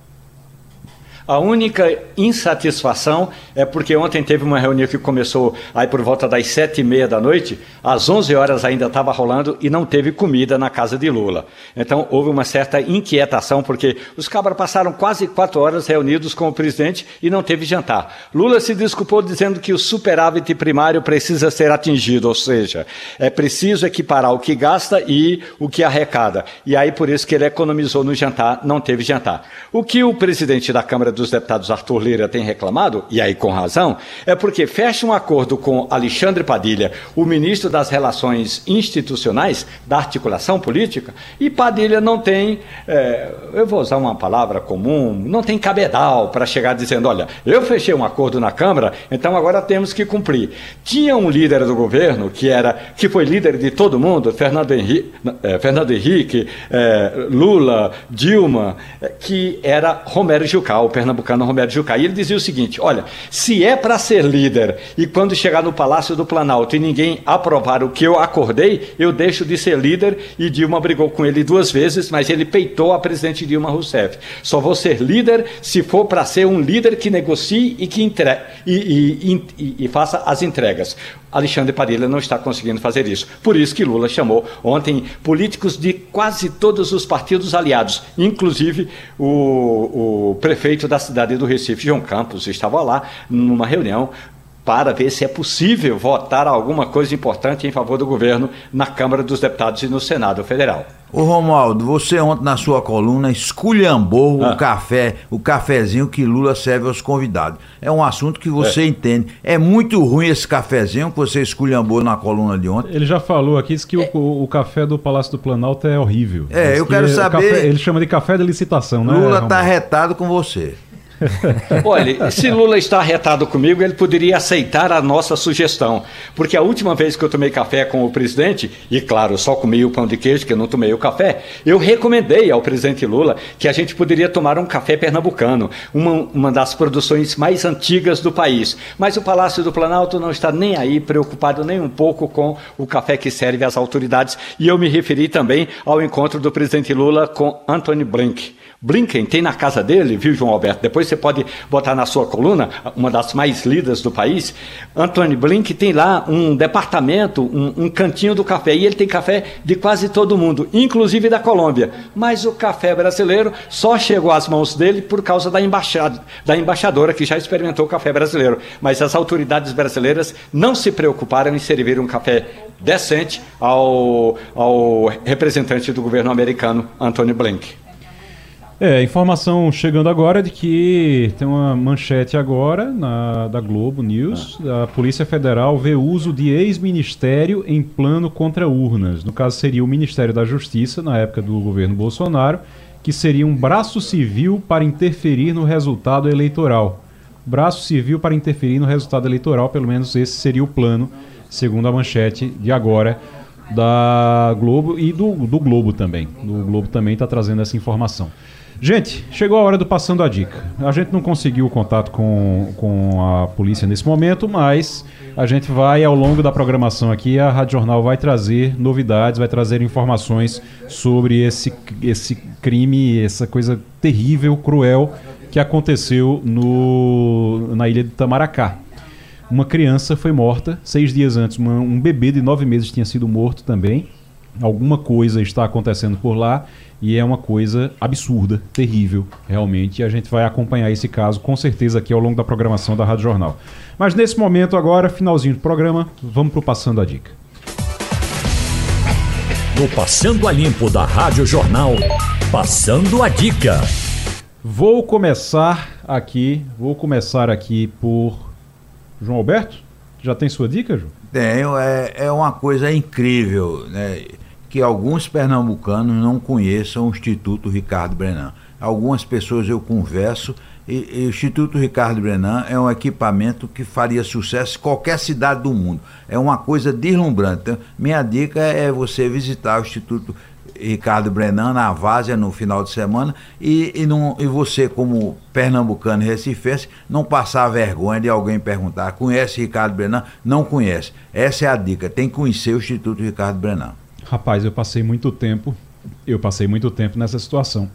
A única insatisfação é porque ontem teve uma reunião que começou aí por volta das sete e meia da noite, às onze horas ainda estava rolando e não teve comida na casa de Lula. Então houve uma certa inquietação porque os cabras passaram quase quatro horas reunidos com o presidente e não teve jantar. Lula se desculpou dizendo que o superávit primário precisa ser atingido, ou seja, é preciso equiparar o que gasta e o que arrecada. E aí por isso que ele economizou no jantar, não teve jantar. O que o presidente da Câmara dos Deputados Arthur Lira tem reclamado, e aí com razão, é porque fecha um acordo com Alexandre Padilha, o ministro das Relações Institucionais, da articulação política, e Padilha não tem, é, eu vou usar uma palavra comum, não tem cabedal para chegar dizendo: olha, eu fechei um acordo na Câmara, então agora temos que cumprir. Tinha um líder do governo que era, que foi líder de todo mundo, Fernando Henrique, é, Fernando Henrique é, Lula, Dilma, é, que era Romero Jucá, o pernambucano Romero Jucá. E ele dizia o seguinte: olha, se é para ser líder e quando chegar no Palácio do Planalto e ninguém aprovar o que eu acordei, eu deixo de ser líder. E Dilma brigou com ele duas vezes, mas ele peitou a presidente Dilma Rousseff. Só vou ser líder se for para ser um líder que negocie e que entre... e, e, e, e faça as entregas. Alexandre Padilha não está conseguindo fazer isso. Por isso que Lula chamou ontem políticos de quase todos os partidos aliados, inclusive o, o prefeito da cidade do Recife, João Campos, estava lá numa reunião para ver se é possível votar alguma coisa importante em favor do governo na Câmara dos Deputados e no Senado Federal. Ô Romualdo, você ontem na sua coluna esculhambou ah. o café, o cafezinho que Lula serve aos convidados. É um assunto que você é. entende. É muito ruim esse cafezinho que você esculhambou na coluna de ontem. Ele já falou aqui que é. o, o, café do Palácio do Planalto é horrível. É, eu quero saber. Café, ele chama de café de licitação, né? Lula tá retado com você. Olha, se Lula está arretado comigo, ele poderia aceitar a nossa sugestão. Porque a última vez que eu tomei café com o presidente, e claro, só comi o pão de queijo, que eu não tomei o café, eu recomendei ao presidente Lula que a gente poderia tomar um café pernambucano, uma, uma das produções mais antigas do país. Mas o Palácio do Planalto não está nem aí preocupado nem um pouco com o café que serve às autoridades. E eu me referi também ao encontro do presidente Lula com Anthony Blinken. Blinken tem na casa dele, viu, João Alberto? Depois você pode botar na sua coluna, uma das mais lidas do país. Antônio Blinken tem lá um departamento, um, um, cantinho do café. E ele tem café de quase todo mundo, inclusive da Colômbia. Mas o café brasileiro só chegou às mãos dele por causa da, embaixada, da embaixadora que já experimentou o café brasileiro. Mas as autoridades brasileiras não se preocuparam em servir um café decente ao, ao representante do governo americano, Antônio Blinken. É, informação chegando agora de que tem uma manchete agora na, da Globo News. A Polícia Federal vê uso de ex-ministério em plano contra urnas. No caso, seria o Ministério da Justiça, na época do governo Bolsonaro, que seria um braço civil para interferir no resultado eleitoral. Braço civil para interferir no resultado eleitoral, pelo menos esse seria o plano, segundo a manchete de agora da Globo e do, do Globo também. O Globo também está trazendo essa informação. Gente, chegou a hora do Passando a Dica. A gente não conseguiu o contato com, com a polícia nesse momento, mas a gente vai, ao longo da programação aqui, a Rádio Jornal vai trazer novidades, vai trazer informações sobre esse, esse crime, essa coisa terrível, cruel que aconteceu no, na ilha de Tamaracá. Uma criança foi morta seis dias antes, uma, um bebê de nove meses tinha sido morto também. Alguma coisa está acontecendo por lá e é uma coisa absurda, terrível, realmente. E a gente vai acompanhar esse caso com certeza aqui ao longo da programação da Rádio Jornal. Mas nesse momento, agora, finalzinho do programa, vamos para o Passando a Dica. No Passando a Limpo da Rádio Jornal, Passando a Dica. Vou começar aqui, vou começar aqui por João Alberto. Já tem sua dica, João? Tenho, é, é uma coisa incrível, né? Que alguns pernambucanos não conheçam o Instituto Ricardo Brenan. Algumas pessoas eu converso e, e, o Instituto Ricardo Brenan é um equipamento que faria sucesso em qualquer cidade do mundo. É uma coisa deslumbrante. Então, minha dica é você visitar o Instituto Ricardo Brenan na Várzea no final de semana e, e, não, e você, como pernambucano e recifense, não passar vergonha de alguém perguntar: conhece Ricardo Brenan? Não conhece. Essa é a dica, tem que conhecer o Instituto Ricardo Brenan. Rapaz, eu passei muito tempo, eu passei muito tempo nessa situação.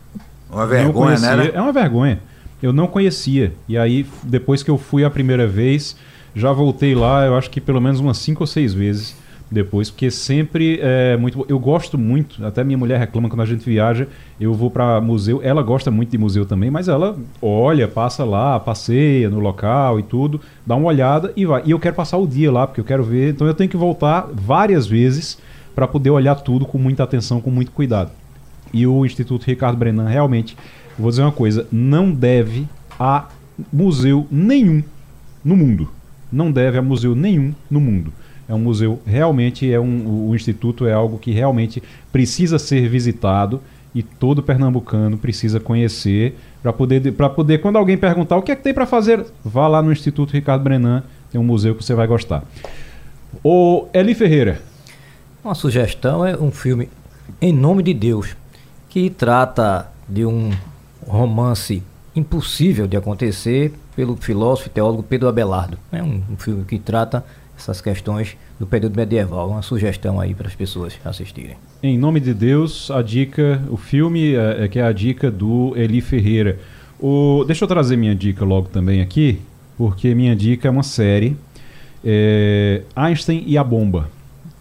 Uma vergonha, né? É uma vergonha. Eu não conhecia. E aí, depois que eu fui a primeira vez, já voltei lá, eu acho que pelo menos umas cinco ou seis vezes depois, porque sempre é muito. Eu gosto muito, até minha mulher reclama quando a gente viaja, eu vou para museu. Ela gosta muito de museu também, mas ela olha, passa lá, passeia no local e tudo, dá uma olhada e vai. E eu quero passar o dia lá, porque eu quero ver. Então eu tenho que voltar várias vezes para poder olhar tudo com muita atenção, com muito cuidado. E o Instituto Ricardo Brenan realmente, vou dizer uma coisa, não deve a museu nenhum no mundo. Não deve a museu nenhum no mundo. É um museu realmente é um o instituto é algo que realmente precisa ser visitado e todo pernambucano precisa conhecer para poder para poder quando alguém perguntar o que é que tem para fazer, vá lá no Instituto Ricardo Brenan, tem um museu que você vai gostar. O Eli Ferreira. Uma sugestão é um filme Em Nome de Deus, que trata de um romance impossível de acontecer pelo filósofo e teólogo Pedro Abelardo. É um, um filme que trata essas questões do período medieval. Uma sugestão aí para as pessoas assistirem. Em nome de Deus, a dica, o filme é, é que é a dica do Eli Ferreira. O, deixa eu trazer minha dica logo também aqui, porque minha dica é uma série. É, Einstein e a Bomba.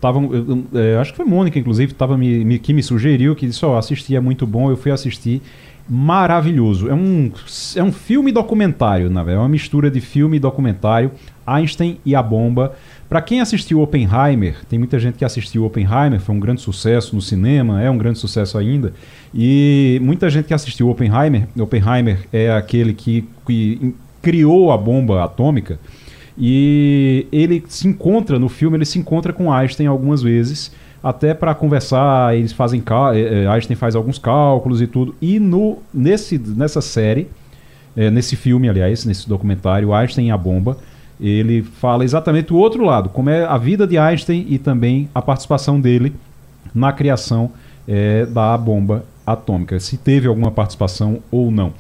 Tava, eu, eu, é, acho que foi Mônica, inclusive, tava me, me, que me sugeriu, que disse, ó, oh, assistir é muito bom, eu fui assistir. Maravilhoso. É um, é um filme documentário, na verdade. É uma mistura de filme e documentário. Einstein e a Bomba. Para quem assistiu Oppenheimer, tem muita gente que assistiu Oppenheimer, foi um grande sucesso no cinema, é um grande sucesso ainda. E muita gente que assistiu Oppenheimer, Oppenheimer é aquele que, que criou a bomba atômica. E ele se encontra no filme, ele se encontra com Einstein algumas vezes, até para conversar, eles fazem é, é, Einstein faz alguns cálculos e tudo. E no nesse nessa série, é, nesse filme, aliás, nesse documentário Einstein e a bomba, ele fala exatamente o outro lado, como é a vida de Einstein e também a participação dele na criação é, da bomba atômica, se teve alguma participação ou não.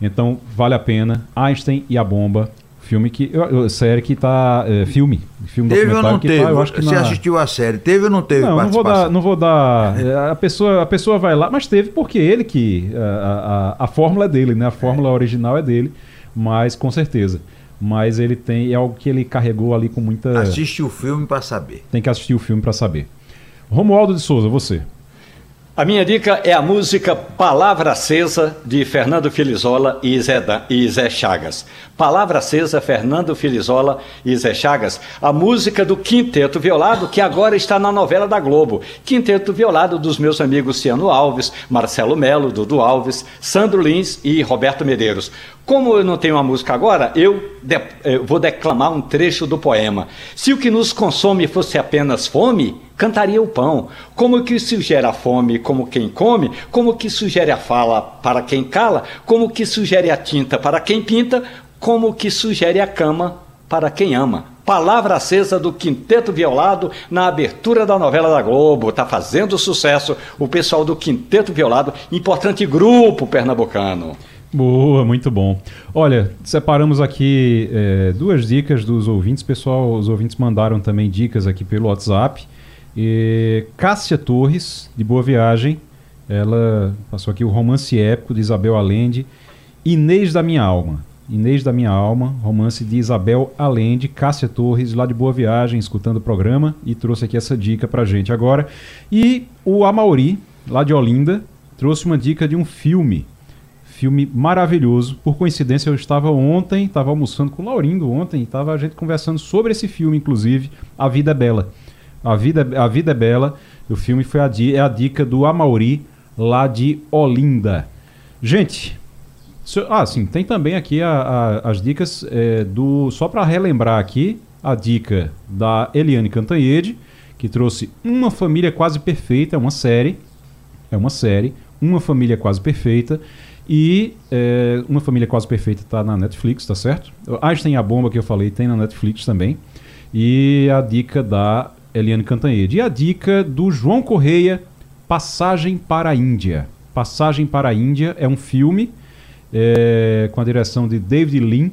Então vale a pena Einstein e a bomba, filme que série que tá é, filme, filme teve ou não teve? Tá, eu acho que Você na... assistiu a série, teve ou não teve não, não vou dar, não vou dar. É, a pessoa, a pessoa vai lá, mas teve porque ele que a, a, a fórmula é dele, né? A fórmula é. original é dele, mas com certeza mas ele tem é algo que ele carregou ali com muita. Assiste o filme para saber. Tem que assistir o filme para saber. Romualdo de Souza, você. A minha dica é a música Palavra Acesa, de Fernando Filizola e Zé, e Zé Chagas. Palavra Acesa, Fernando Filizola e Zé Chagas. A música do Quinteto Violado, que agora está na novela da Globo. Quinteto Violado dos meus amigos Ciano Alves, Marcelo Melo, Dudu Alves, Sandro Lins e Roberto Medeiros. Como eu não tenho uma música agora, eu, de, eu eh, vou declamar um trecho do poema. Se o que nos consome fosse apenas fome, cantaria o pão. Como que sugere a fome como quem come, como que sugere a fala para quem cala, como que sugere a tinta para quem pinta, como que sugere a cama para quem ama. Palavra acesa do Quinteto Violado na abertura da novela da Globo. Está fazendo sucesso o pessoal do Quinteto Violado, importante grupo pernambucano. Boa, muito bom. Olha, separamos aqui é, duas dicas dos ouvintes. Pessoal, os ouvintes mandaram também dicas aqui pelo WhatsApp. E Cássia Torres, de Boa Viagem, ela passou aqui o romance épico de Isabel Allende. Inês da Minha Alma. Inês da Minha Alma, romance de Isabel Allende, Cássia Torres, lá de Boa Viagem, escutando o programa e trouxe aqui essa dica pra gente agora. E o Amauri, lá de Olinda, trouxe uma dica de um filme filme maravilhoso. Por coincidência, eu estava ontem, estava almoçando com o Laurindo ontem, estava a gente conversando sobre esse filme, inclusive, A Vida é Bela. A Vida, a Vida é Bela, o filme foi a, é a dica do Amauri, lá de Olinda. Gente, ah, sim, tem também aqui a, a, as dicas é, do. Só para relembrar aqui, a dica da Eliane Cantanhede, que trouxe Uma Família Quase Perfeita, é uma série. É uma série, Uma Família Quase Perfeita. E é, Uma Família Quase Perfeita está na Netflix, tá certo? Einstein a Bomba que eu falei tem na Netflix também. E a dica da Eliane Cantanhede. E a dica do João Correia, Passagem para a Índia. Passagem para a Índia é um filme é, com a direção de David Lean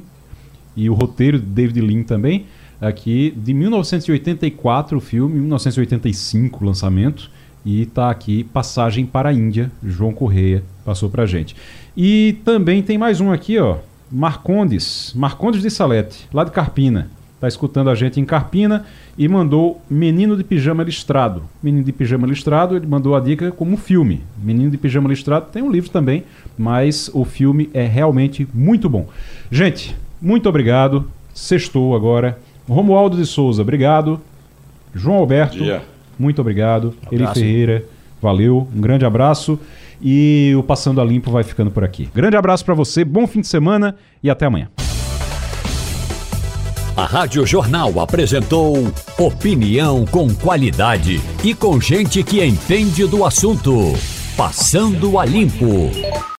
e o roteiro de David Lean também. Aqui de 1984 o filme, 1985 o lançamento. E está aqui Passagem para a Índia, João Correia passou para gente. E também tem mais um aqui, ó. Marcondes, Marcondes de Salete, lá de Carpina. Tá escutando a gente em Carpina e mandou Menino de Pijama Listrado. Menino de Pijama Listrado, ele mandou a dica como filme. Menino de Pijama Listrado tem um livro também, mas o filme é realmente muito bom. Gente, muito obrigado. Sextou agora. Romualdo de Souza, obrigado. João Alberto, muito obrigado. Um Eli Ferreira, valeu. Um grande abraço. E o Passando a Limpo vai ficando por aqui. Grande abraço para você, bom fim de semana e até amanhã. A Rádio Jornal apresentou opinião com qualidade e com gente que entende do assunto. Passando a Limpo.